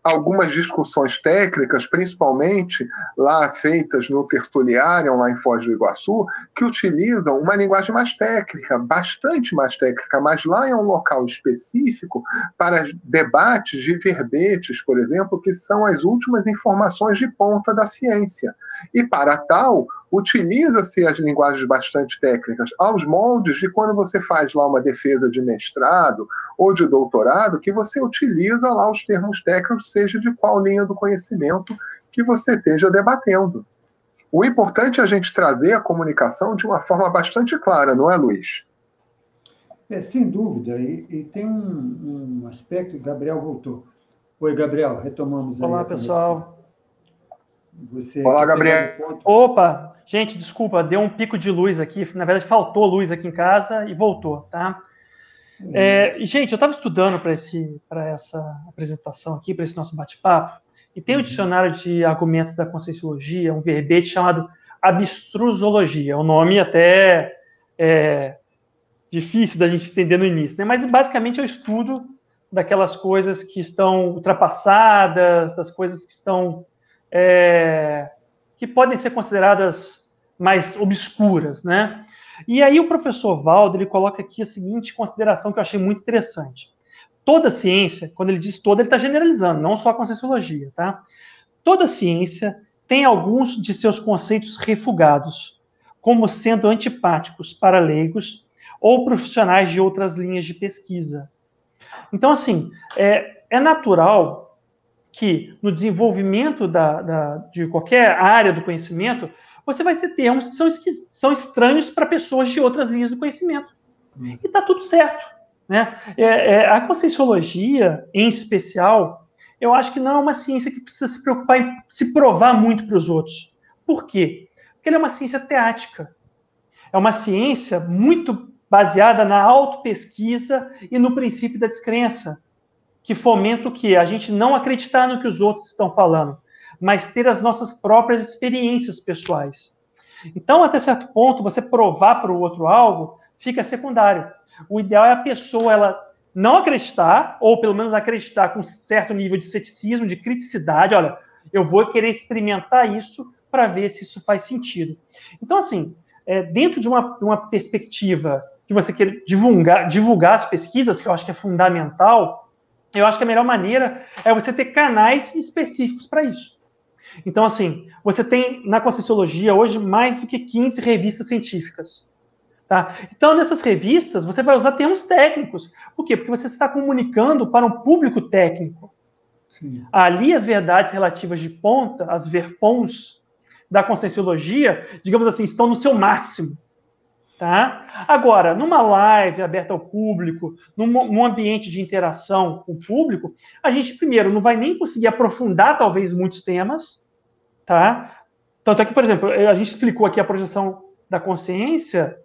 algumas discussões técnicas, principalmente lá feitas no Tertuliário, lá em Foz do Iguaçu, que utilizam uma linguagem mais técnica, bastante mais técnica, mas lá é um local específico para debates de verbetes, por exemplo, que são as últimas informações de ponta da ciência. E para tal, utiliza-se as linguagens bastante técnicas aos moldes de quando você faz lá uma defesa de mestrado ou de doutorado, que você utiliza lá os termos técnicos, seja de qual linha do conhecimento que você esteja debatendo. O importante é a gente trazer a comunicação de uma forma bastante clara, não é, Luiz? É, sem dúvida. E, e tem um, um aspecto, Gabriel voltou. Oi, Gabriel, retomamos Olá, aí. Olá, pessoal. Você Olá, Gabriel. Opa, gente, desculpa, deu um pico de luz aqui. Na verdade, faltou luz aqui em casa e voltou, tá? É, gente, eu estava estudando para essa apresentação aqui, para esse nosso bate-papo, e tem o um uhum. dicionário de argumentos da conscienciologia, um verbete chamado abstrusologia. É um nome até é, difícil da gente entender no início, né? mas basicamente é o estudo daquelas coisas que estão ultrapassadas, das coisas que estão é, que podem ser consideradas mais obscuras, né? E aí o professor Valdo ele coloca aqui a seguinte consideração que eu achei muito interessante. Toda ciência, quando ele diz toda, ele está generalizando, não só a conscienciologia, tá? Toda ciência tem alguns de seus conceitos refugados, como sendo antipáticos para leigos ou profissionais de outras linhas de pesquisa. Então, assim, é, é natural que no desenvolvimento da, da, de qualquer área do conhecimento, você vai ter termos que são, são estranhos para pessoas de outras linhas do conhecimento. Hum. E está tudo certo. Né? É, é, a conscienciologia, em especial, eu acho que não é uma ciência que precisa se preocupar em se provar muito para os outros. Por quê? Porque ela é uma ciência teática. É uma ciência muito baseada na autopesquisa e no princípio da descrença, que fomenta o quê? A gente não acreditar no que os outros estão falando, mas ter as nossas próprias experiências pessoais. Então, até certo ponto, você provar para o outro algo fica secundário. O ideal é a pessoa ela não acreditar, ou pelo menos acreditar com certo nível de ceticismo, de criticidade. Olha, eu vou querer experimentar isso para ver se isso faz sentido. Então, assim, é, dentro de uma, uma perspectiva que você quer divulgar, divulgar as pesquisas, que eu acho que é fundamental, eu acho que a melhor maneira é você ter canais específicos para isso. Então, assim, você tem na Conscienciologia hoje mais do que 15 revistas científicas. Tá? Então, nessas revistas, você vai usar termos técnicos. Por quê? Porque você está comunicando para um público técnico. Sim. Ali, as verdades relativas de ponta, as verpons da conscienciologia, digamos assim, estão no seu máximo. Tá? Agora, numa live aberta ao público, num, num, ambiente de interação com o público, a gente, primeiro, não vai nem conseguir aprofundar, talvez, muitos temas. Tá? Tanto é que, por exemplo, a gente explicou aqui a projeção da consciência,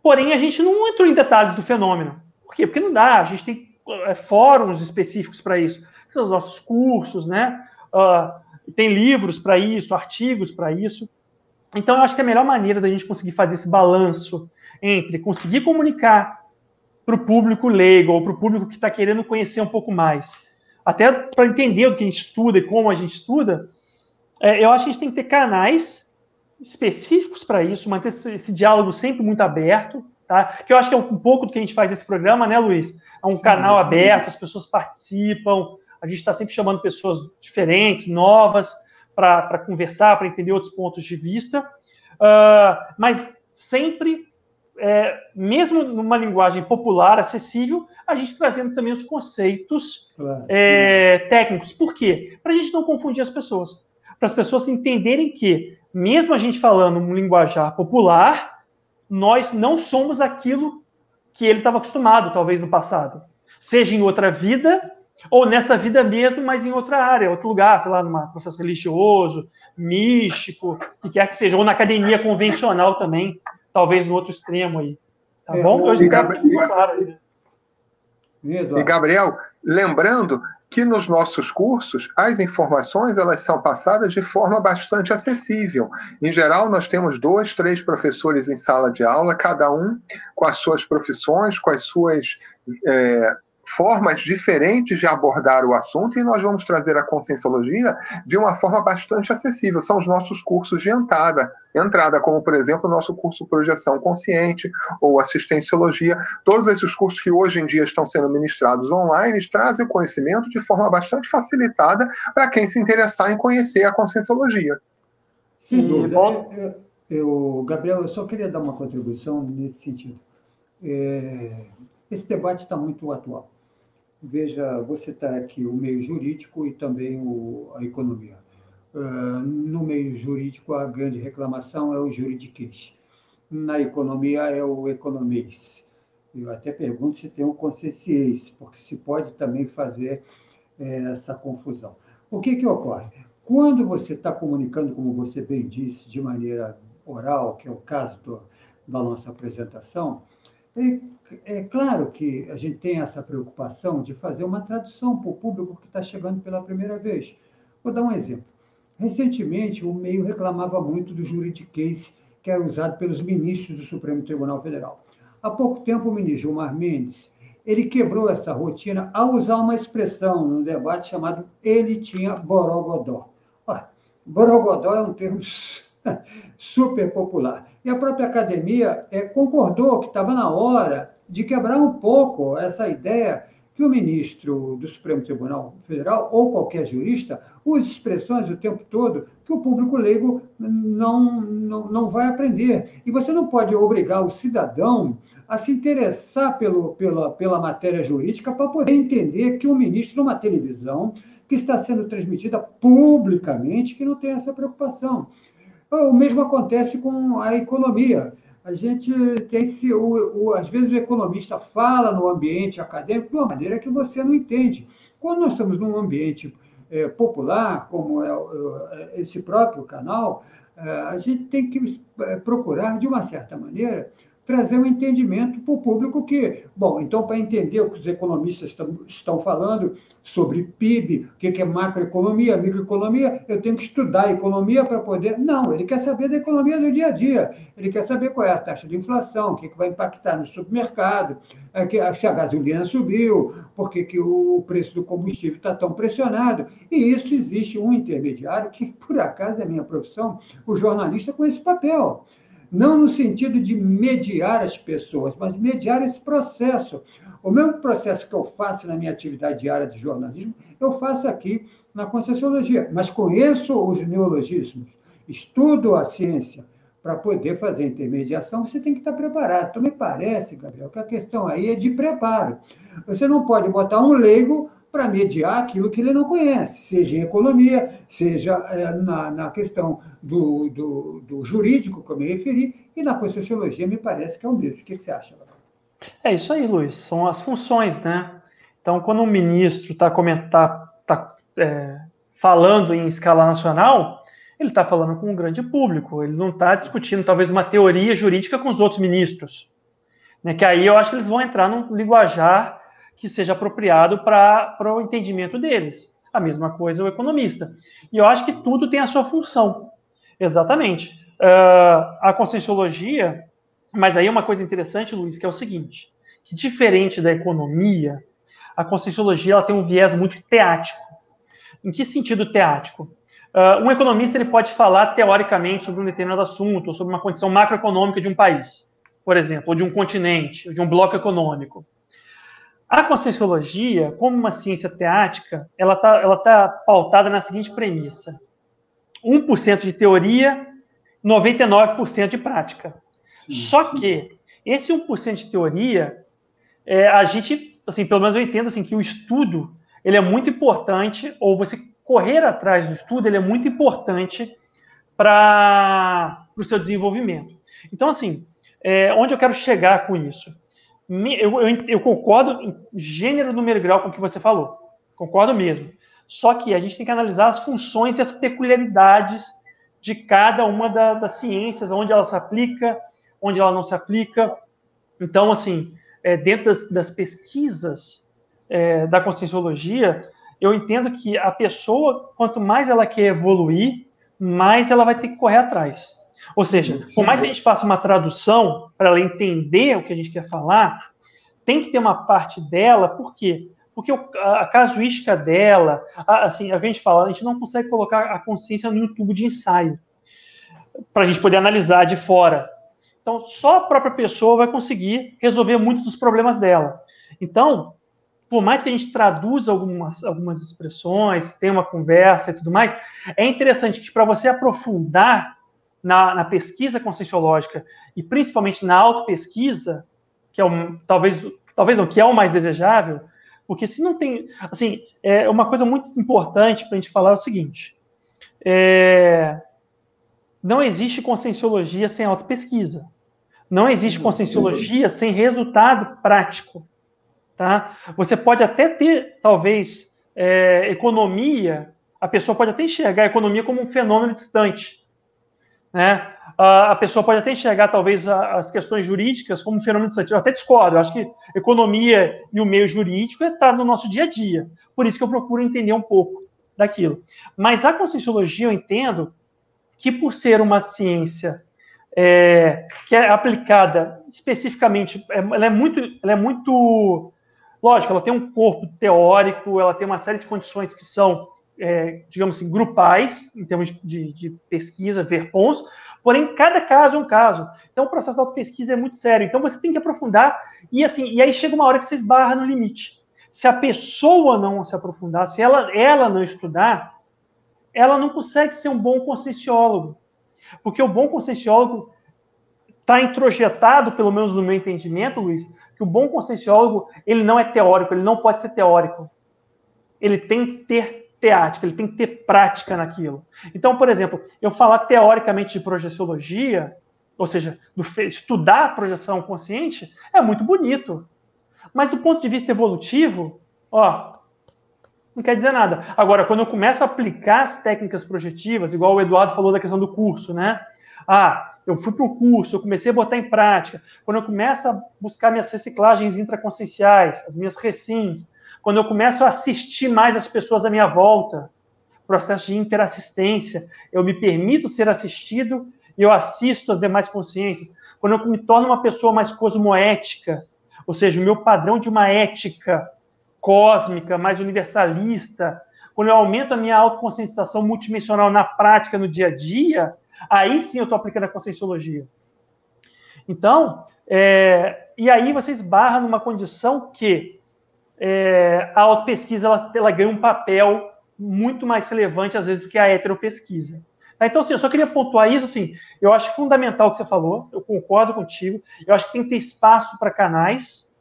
porém, a gente não entrou em detalhes do fenômeno. Por quê? Porque não dá, a gente tem é, fóruns específicos para isso, são os nossos cursos, né? Uh, tem livros para isso, artigos para isso. Então, eu acho que a melhor maneira da gente conseguir fazer esse balanço entre conseguir comunicar para o público leigo ou para o público que está querendo conhecer um pouco mais, até para entender o que a gente estuda e como a gente estuda, é, eu acho que a gente tem que ter canais específicos para isso, manter esse, esse, diálogo sempre muito aberto, tá? Que eu acho que é um, um, pouco do que a gente faz nesse programa, né, Luiz? É um canal uhum. aberto, as pessoas participam, a gente está sempre chamando pessoas diferentes, novas, para conversar, para entender outros pontos de vista, uh, mas sempre, é, mesmo numa linguagem popular, acessível, a gente trazendo também os conceitos é, técnicos. Por quê? Para a gente não confundir as pessoas. Para as pessoas entenderem que, mesmo a gente falando um linguajar popular, nós não somos aquilo que ele estava acostumado, talvez, no passado. Seja em outra vida, ou nessa vida mesmo, mas em outra área, outro lugar, sei lá, num processo religioso, místico, que quer que seja, ou na academia convencional também, talvez no outro extremo aí. Tá é, bom? Hoje e, Gabriel, claro e Gabriel, lembrando que nos nossos cursos as informações elas são passadas de forma bastante acessível. Em geral, nós temos dois, três professores em sala de aula, cada um com as suas profissões, com as suas é, formas diferentes de abordar o assunto e nós vamos trazer a conscienciologia de uma forma bastante acessível. São os nossos cursos de entrada, entrada como, por exemplo, o nosso curso Projeção Consciente ou Assistenciologia. Todos esses cursos que hoje em dia estão sendo ministrados online trazem o conhecimento de forma bastante facilitada para quem se interessar em conhecer a conscienciologia. Sem dúvida. Eu, eu, Gabriel, eu só queria dar uma contribuição nesse sentido. É, esse debate está muito atual. Veja, você está aqui o meio jurídico e também o, a economia. Uh, no meio jurídico, a grande reclamação é o juridiquês. Na economia, é o economês. Eu até pergunto se tem o conscienciês, porque se pode também fazer é, essa confusão. O que, que ocorre? Quando você está comunicando, como você bem disse, de maneira oral, que é o caso do, da nossa apresentação, é claro que a gente tem essa preocupação de fazer uma tradução para o público que está chegando pela primeira vez. Vou dar um exemplo. Recentemente, o meio reclamava muito do juridiquês que era usado pelos ministros do Supremo Tribunal Federal. Há pouco tempo, o ministro Gilmar Mendes ele quebrou essa rotina ao usar uma expressão no debate chamado ele tinha borogodó. Borogodó é um termo super popular. E a própria academia é, concordou que estava na hora de quebrar um pouco essa ideia que o ministro do Supremo Tribunal Federal ou qualquer jurista use expressões o tempo todo que o público leigo não, não, não vai aprender. E você não pode obrigar o cidadão a se interessar pelo, pela, pela matéria jurídica para poder entender que o ministro, numa televisão que está sendo transmitida publicamente, que não tem essa preocupação. O mesmo acontece com a economia. A gente tem esse, o, o, às vezes o economista fala no ambiente acadêmico de uma maneira que você não entende. Quando nós estamos num ambiente é, popular, como é, é esse próprio canal, é, a gente tem que é, procurar, de uma certa maneira, trazer um entendimento para o público que, bom, então para entender o que os economistas estão, estão falando sobre PIB, o que é macroeconomia, microeconomia, eu tenho que estudar economia para poder. Não, ele quer saber da economia do dia a dia, ele quer saber qual é a taxa de inflação, o que, que vai impactar no supermercado, é se a gasolina subiu, por que, que o preço do combustível está tão pressionado. E isso existe um intermediário que, por acaso, é minha profissão, o jornalista com esse papel não no sentido de mediar as pessoas, mas mediar esse processo. O mesmo processo que eu faço na minha atividade diária de jornalismo, eu faço aqui na Conscienciologia, mas conheço os neologismos, estudo a ciência. Para poder fazer intermediação, você tem que estar preparado. Então, me parece, Gabriel, que a questão aí é de preparo. Você não pode botar um leigo para mediar aquilo que ele não conhece, seja em economia, seja é, na, na questão do, do, do, jurídico, como eu referi, e na Conscienciologia me parece que é o mesmo. O que você acha, É isso aí, Luiz. São as funções, né? Então, quando um ministro está tá, tá, é, falando em escala nacional, ele está falando com um grande público. Ele não está discutindo, talvez, uma teoria jurídica com os outros ministros. Né? Que aí eu acho que eles vão entrar num linguajar que seja apropriado para o entendimento deles. A mesma coisa o economista. E eu acho que tudo tem a sua função. Exatamente. Uh, a conscienciologia, mas aí é uma coisa interessante, Luiz, que é o seguinte, que diferente da economia, a conscienciologia ela tem um viés muito teático. Em que sentido teático? Uh, um economista ele pode falar teoricamente sobre um determinado assunto, ou sobre uma condição macroeconômica de um país, por exemplo, ou de um continente, ou de um bloco econômico. A conscienciologia, como uma ciência teática, ela está ela tá pautada na seguinte premissa: 1% de teoria, 99% de prática. Sim. Só que esse 1% de teoria, é, a gente, assim, pelo menos eu entendo assim, que o estudo ele é muito importante, ou você correr atrás do estudo, ele é muito importante para o seu desenvolvimento. Então, assim, é, onde eu quero chegar com isso? Eu, eu, eu concordo gênero, número e grau com o que você falou. Concordo mesmo. Só que a gente tem que analisar as funções e as peculiaridades de cada uma da, das ciências, onde ela se aplica, onde ela não se aplica. Então, assim, é, dentro das, das pesquisas é, da conscienciologia, eu entendo que a pessoa, quanto mais ela quer evoluir, mais ela vai ter que correr atrás. Ou seja, por mais que a gente faça uma tradução para ela entender o que a gente quer falar, tem que ter uma parte dela, por quê? Porque a casuística dela, assim, a gente fala, a gente não consegue colocar a consciência num tubo de ensaio para a gente poder analisar de fora. Então, só a própria pessoa vai conseguir resolver muitos dos problemas dela. Então, por mais que a gente traduza algumas, algumas expressões, tenha uma conversa e tudo mais, é interessante que para você aprofundar na, na pesquisa conscienciológica e principalmente na autopesquisa, que é o, talvez, talvez não, que é o mais desejável, porque se não tem, assim, é uma coisa muito importante para a gente falar é o seguinte, é, não existe conscienciologia sem autopesquisa, não existe conscienciologia sem resultado prático, tá? Você pode até ter, talvez, é, economia, a pessoa pode até enxergar a economia como um fenômeno distante, Né? A pessoa pode até enxergar, talvez, as questões jurídicas como um fenômeno distante. Eu até discordo. Eu acho que economia e o meio jurídico está no nosso dia a dia. Por isso que eu procuro entender um pouco daquilo. Mas a conscienciologia, eu entendo que, por ser uma ciência é, que é aplicada especificamente, é, ela é muito, ela é muito, lógico, ela tem um corpo teórico, ela tem uma série de condições que são é, digamos assim, grupais, em termos de, de pesquisa, ver pontos, porém, cada caso é um caso. Então, o processo da pesquisa é muito sério. Então, você tem que aprofundar, e assim, e aí chega uma hora que você esbarra no limite. Se a pessoa não se aprofundar, se ela, ela não estudar, ela não consegue ser um bom conscienciólogo. Porque o bom conscienciólogo está introjetado, pelo menos no meu entendimento, Luiz, que o bom conscienciólogo, ele não é teórico, ele não pode ser teórico. Ele tem que ter teática, ele tem que ter prática naquilo. Então, por exemplo, eu falar teoricamente de projeciologia, ou seja, do, estudar projeção consciente, é muito bonito. Mas do ponto de vista evolutivo, ó, não quer dizer nada. Agora, quando eu começo a aplicar as técnicas projetivas, igual o Eduardo falou da questão do curso, né? Ah, eu fui para o curso, eu comecei a botar em prática. Quando eu começo a buscar minhas reciclagens intraconscienciais, as minhas recins, quando eu começo a assistir mais as pessoas à minha volta, processo de interassistência, eu me permito ser assistido e eu assisto as demais consciências. Quando eu me torno uma pessoa mais cosmoética, ou seja, o meu padrão de uma ética cósmica, mais universalista, quando eu aumento a minha autoconscientização multidimensional na prática, no dia a dia, aí sim eu estou aplicando a conscienciologia. Então, é, e aí você esbarra numa condição que é, a autopesquisa ela, ela ganha um papel muito mais relevante, às vezes, do que a heteropesquisa. Tá? Então, assim, eu só queria pontuar isso, assim, eu acho fundamental o que você falou, eu concordo contigo, eu acho que tem que ter espaço para canais,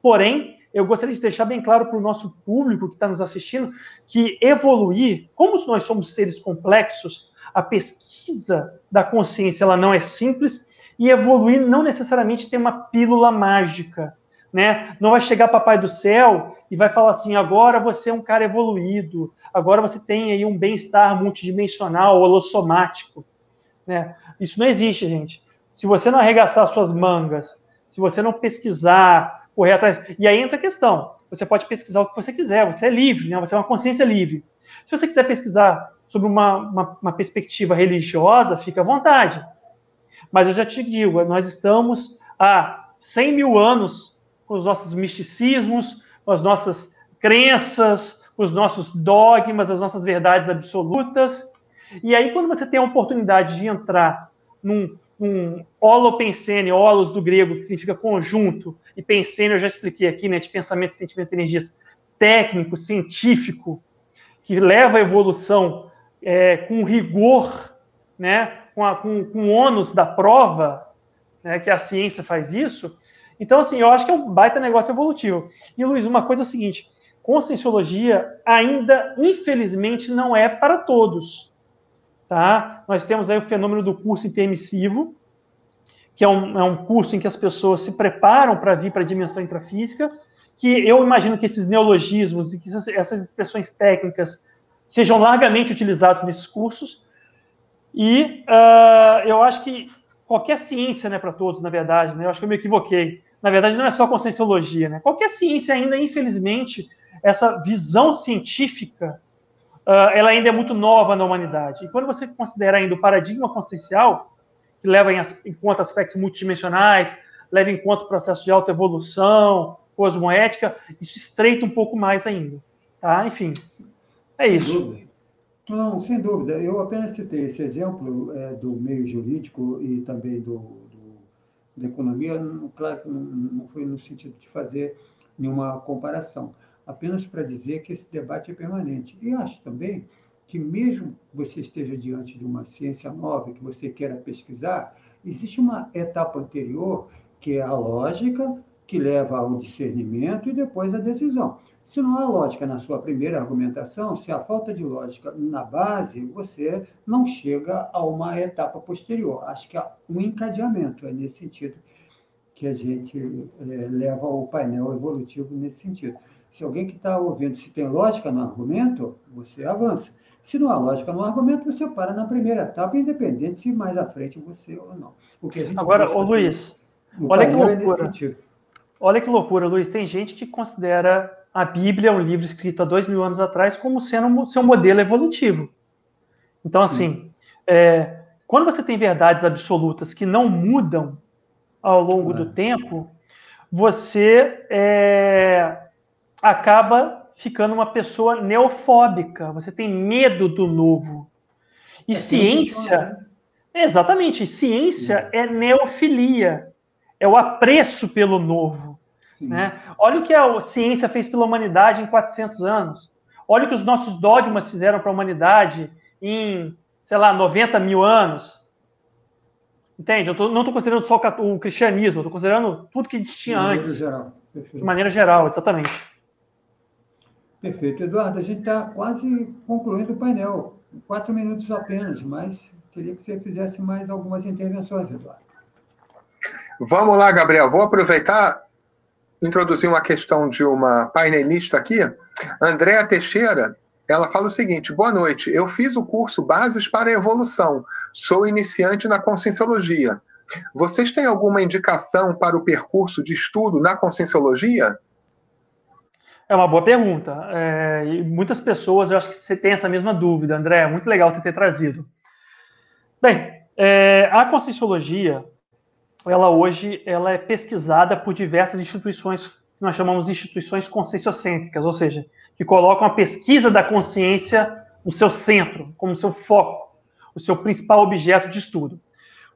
porém, eu gostaria de deixar bem claro para o nosso público que está nos assistindo que evoluir, como nós somos seres complexos, a pesquisa da consciência ela não é simples e evoluir não necessariamente tem uma pílula mágica né? Não vai chegar papai do céu e vai falar assim: agora você é um cara evoluído, agora você tem aí um bem-estar multidimensional, holossomático, né? Isso não existe, gente. Se você não arregaçar suas mangas, se você não pesquisar, correr atrás, e aí entra a questão: você pode pesquisar o que você quiser, você é livre, né? Você é uma consciência livre. Se você quiser pesquisar sobre uma, uma, uma perspectiva religiosa, fica à vontade. Mas eu já te digo, nós estamos há 100 mil anos com os nossos misticismos, com as nossas crenças, com os nossos dogmas, as nossas verdades absolutas. E aí, quando você tem a oportunidade de entrar num, num holopensene, holos do grego, que significa conjunto, e pensene, eu já expliquei aqui, né, de pensamento, sentimentos e energias, técnico, científico, que leva a evolução é, com rigor, né, com, a, com, com o ônus da prova, né, que a ciência faz isso, então, assim, eu acho que é um baita negócio evolutivo. E, Luiz, uma coisa é o seguinte: conscienciologia ainda, infelizmente, não é para todos. Tá? Nós temos aí o fenômeno do curso intermissivo, que é um, é um curso em que as pessoas se preparam para vir para a dimensão intrafísica, que eu imagino que esses neologismos e que essas expressões técnicas sejam largamente utilizados nesses cursos. E uh, eu acho que qualquer ciência não é para todos, na verdade, né? Eu acho que eu me equivoquei na verdade, não é só conscienciologia, né? Qualquer ciência ainda, infelizmente, essa visão científica, uh, ela ainda é muito nova na humanidade. E quando você considera ainda o paradigma consciencial, que leva em, em conta aspectos multidimensionais, leva em conta o processo de autoevolução, cosmoética, isso estreita um pouco mais ainda. Tá? Enfim, é isso. Não, sem dúvida. Eu apenas citei esse exemplo é, do meio jurídico e também do, da economia, claro que não foi no sentido de fazer nenhuma comparação, apenas para dizer que esse debate é permanente. E acho também que, mesmo você esteja diante de uma ciência nova que você queira pesquisar, existe uma etapa anterior, que é a lógica, que leva ao discernimento e depois à decisão. Se não há lógica na sua primeira argumentação, se há falta de lógica na base, você não chega a uma etapa posterior. Acho que há um encadeamento, é nesse sentido que a gente é, leva o painel evolutivo nesse sentido. Se alguém que está ouvindo, se tem lógica no argumento, você avança. Se não há lógica no argumento, você para na primeira etapa, independente se mais à frente você ou não. Agora, ô Luiz, olha que é loucura. olha que loucura, Luiz. Tem gente que considera a Bíblia, um livro escrito há dois mil anos atrás, como sendo seu modelo evolutivo. Então, assim, é, quando você tem verdades absolutas que não mudam ao longo é. do tempo, você é, acaba ficando uma pessoa neofóbica. Você tem medo do novo. E é ciência. Né? Exatamente. Ciência é neofilia. É o apreço pelo novo. Né? Olha o que a ciência fez pela humanidade em 400 anos. Olha o que os nossos dogmas fizeram para a humanidade em, sei lá, 90 mil anos. Entende? Eu tô, não estou considerando só o cristianismo, estou considerando tudo que a gente tinha de antes. Geral. De maneira geral, exatamente. Perfeito. Eduardo, a gente está quase concluindo o painel. Quatro minutos apenas, mas queria que você fizesse mais algumas intervenções, Eduardo. Vamos lá, Gabriel. Vou aproveitar introduzir uma questão de uma painelista aqui. Andréa Teixeira, ela fala o seguinte: boa noite. Eu fiz o curso Bases para a Evolução. Sou iniciante na Conscienciologia. Vocês têm alguma indicação para o percurso de estudo na Conscienciologia? É uma boa pergunta. É, e muitas pessoas, eu acho que você tem essa mesma dúvida, André. Muito legal você ter trazido. Bem, é, a Conscienciologia, ela hoje ela é pesquisada por diversas instituições que nós chamamos de instituições conscienciocêntricas, ou seja, que colocam a pesquisa da consciência no seu centro, como seu foco, o seu principal objeto de estudo.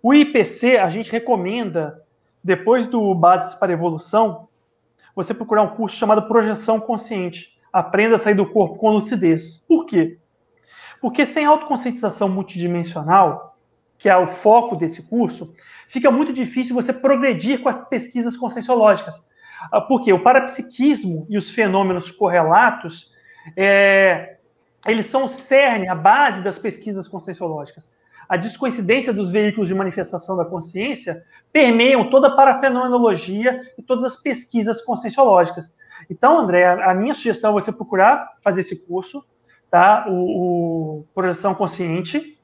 O IPC, a gente recomenda, depois do Bases para Evolução, você procurar um curso chamado Projeção Consciente. Aprenda a sair do corpo com lucidez. Por quê? Porque sem autoconscientização multidimensional, que é o foco desse curso, fica muito difícil você progredir com as pesquisas conscienciológicas. Ah, porque o parapsiquismo e os fenômenos correlatos, é, eles são o cerne, a base das pesquisas conscienciológicas. A descoincidência dos veículos de manifestação da consciência permeiam toda a parafenomenologia e todas as pesquisas conscienciológicas. Então, André, a minha sugestão é você procurar fazer esse curso, tá? O, o Projeção Consciente,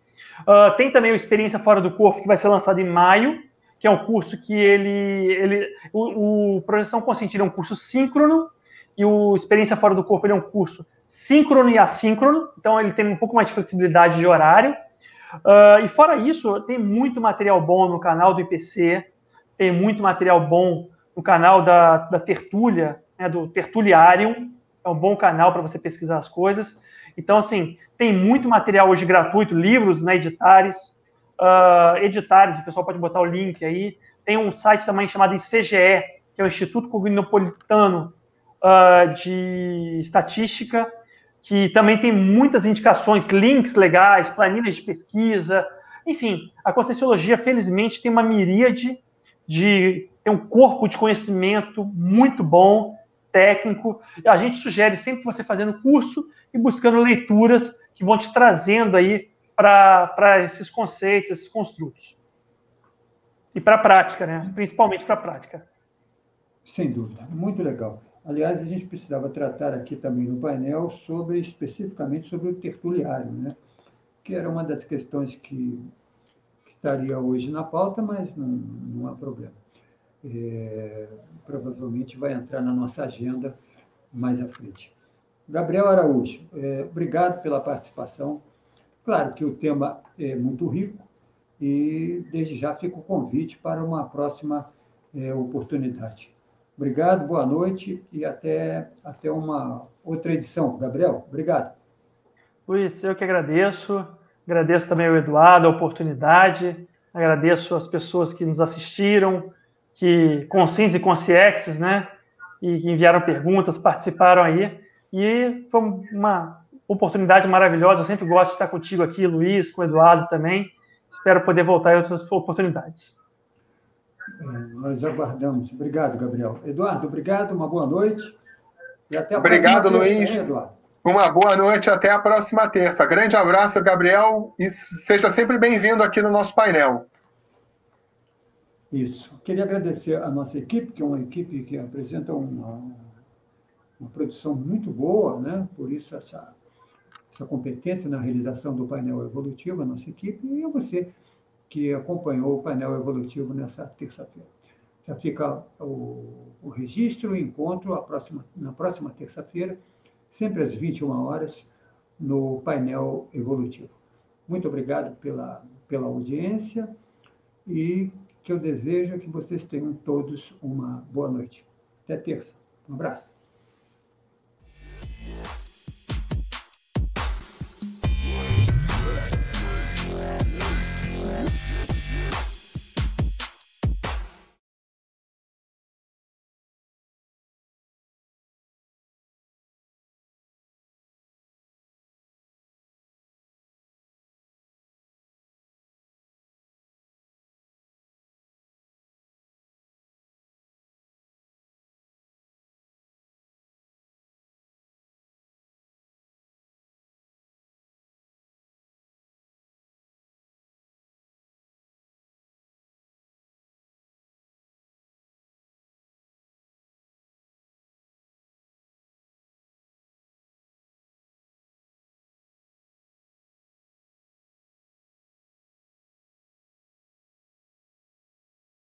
Uh, tem também o Experiência Fora do Corpo, que vai ser lançado em maio, que é um curso que ele. ele o, o Projeção Consciente é um curso síncrono, e o Experiência Fora do Corpo é um curso síncrono e assíncrono, então ele tem um pouco mais de flexibilidade de horário. Uh, e fora isso, tem muito material bom no canal do IPC, tem muito material bom no canal da, da Tertúlia, né, do Tertuliarium, é um bom canal para você pesquisar as coisas. Então, assim, tem muito material hoje gratuito, livros, né, editares, uh, editares, o pessoal pode botar o link aí. Tem um site também chamado ICGE, que é o Instituto Cognopolitano uh, de Estatística, que também tem muitas indicações, links legais, planilhas de pesquisa. Enfim, a Conscienciologia, felizmente, tem uma miríade de. tem um corpo de conhecimento muito bom, técnico. A gente sugere sempre você fazendo curso e buscando leituras que vão te trazendo aí para esses conceitos, esses construtos. E para a prática, né? principalmente para a prática. Sem dúvida, muito legal. Aliás, a gente precisava tratar aqui também no painel sobre especificamente sobre o tertuliário, né? que era uma das questões que, estaria hoje na pauta, mas não, não há problema. É, provavelmente vai entrar na nossa agenda mais à frente. Gabriel Araújo, é, obrigado pela participação. Claro que o tema é muito rico e desde já fica o convite para uma próxima é, oportunidade. Obrigado, boa noite e até, até uma outra edição. Gabriel, obrigado. Luiz, eu que agradeço. Agradeço também ao Eduardo a oportunidade. Agradeço as pessoas que nos assistiram, que conscientes e consciexes, né? E que enviaram perguntas, participaram aí. E foi uma oportunidade maravilhosa. Eu sempre gosto de estar contigo aqui, Luiz, com o Eduardo também. Espero poder voltar em outras oportunidades. É, nós aguardamos. Obrigado, Gabriel. Eduardo, obrigado, uma boa noite. E até a obrigado, Luiz. Terça, Eduardo? Uma boa noite, até a próxima terça. Grande abraço, Gabriel, e seja sempre bem-vindo aqui no nosso painel. Isso. Queria agradecer a nossa equipe, que é uma equipe que apresenta uma, uma produção muito boa, né? por isso essa, essa competência na realização do painel evolutivo, a nossa equipe, e a você que acompanhou o painel evolutivo nessa terça-feira. Já fica o, o registro, o encontro próxima, na próxima terça-feira, sempre às 21 horas, no painel evolutivo. Muito obrigado pela, pela audiência e que eu desejo que vocês tenham todos uma boa noite. Até terça. Um abraço.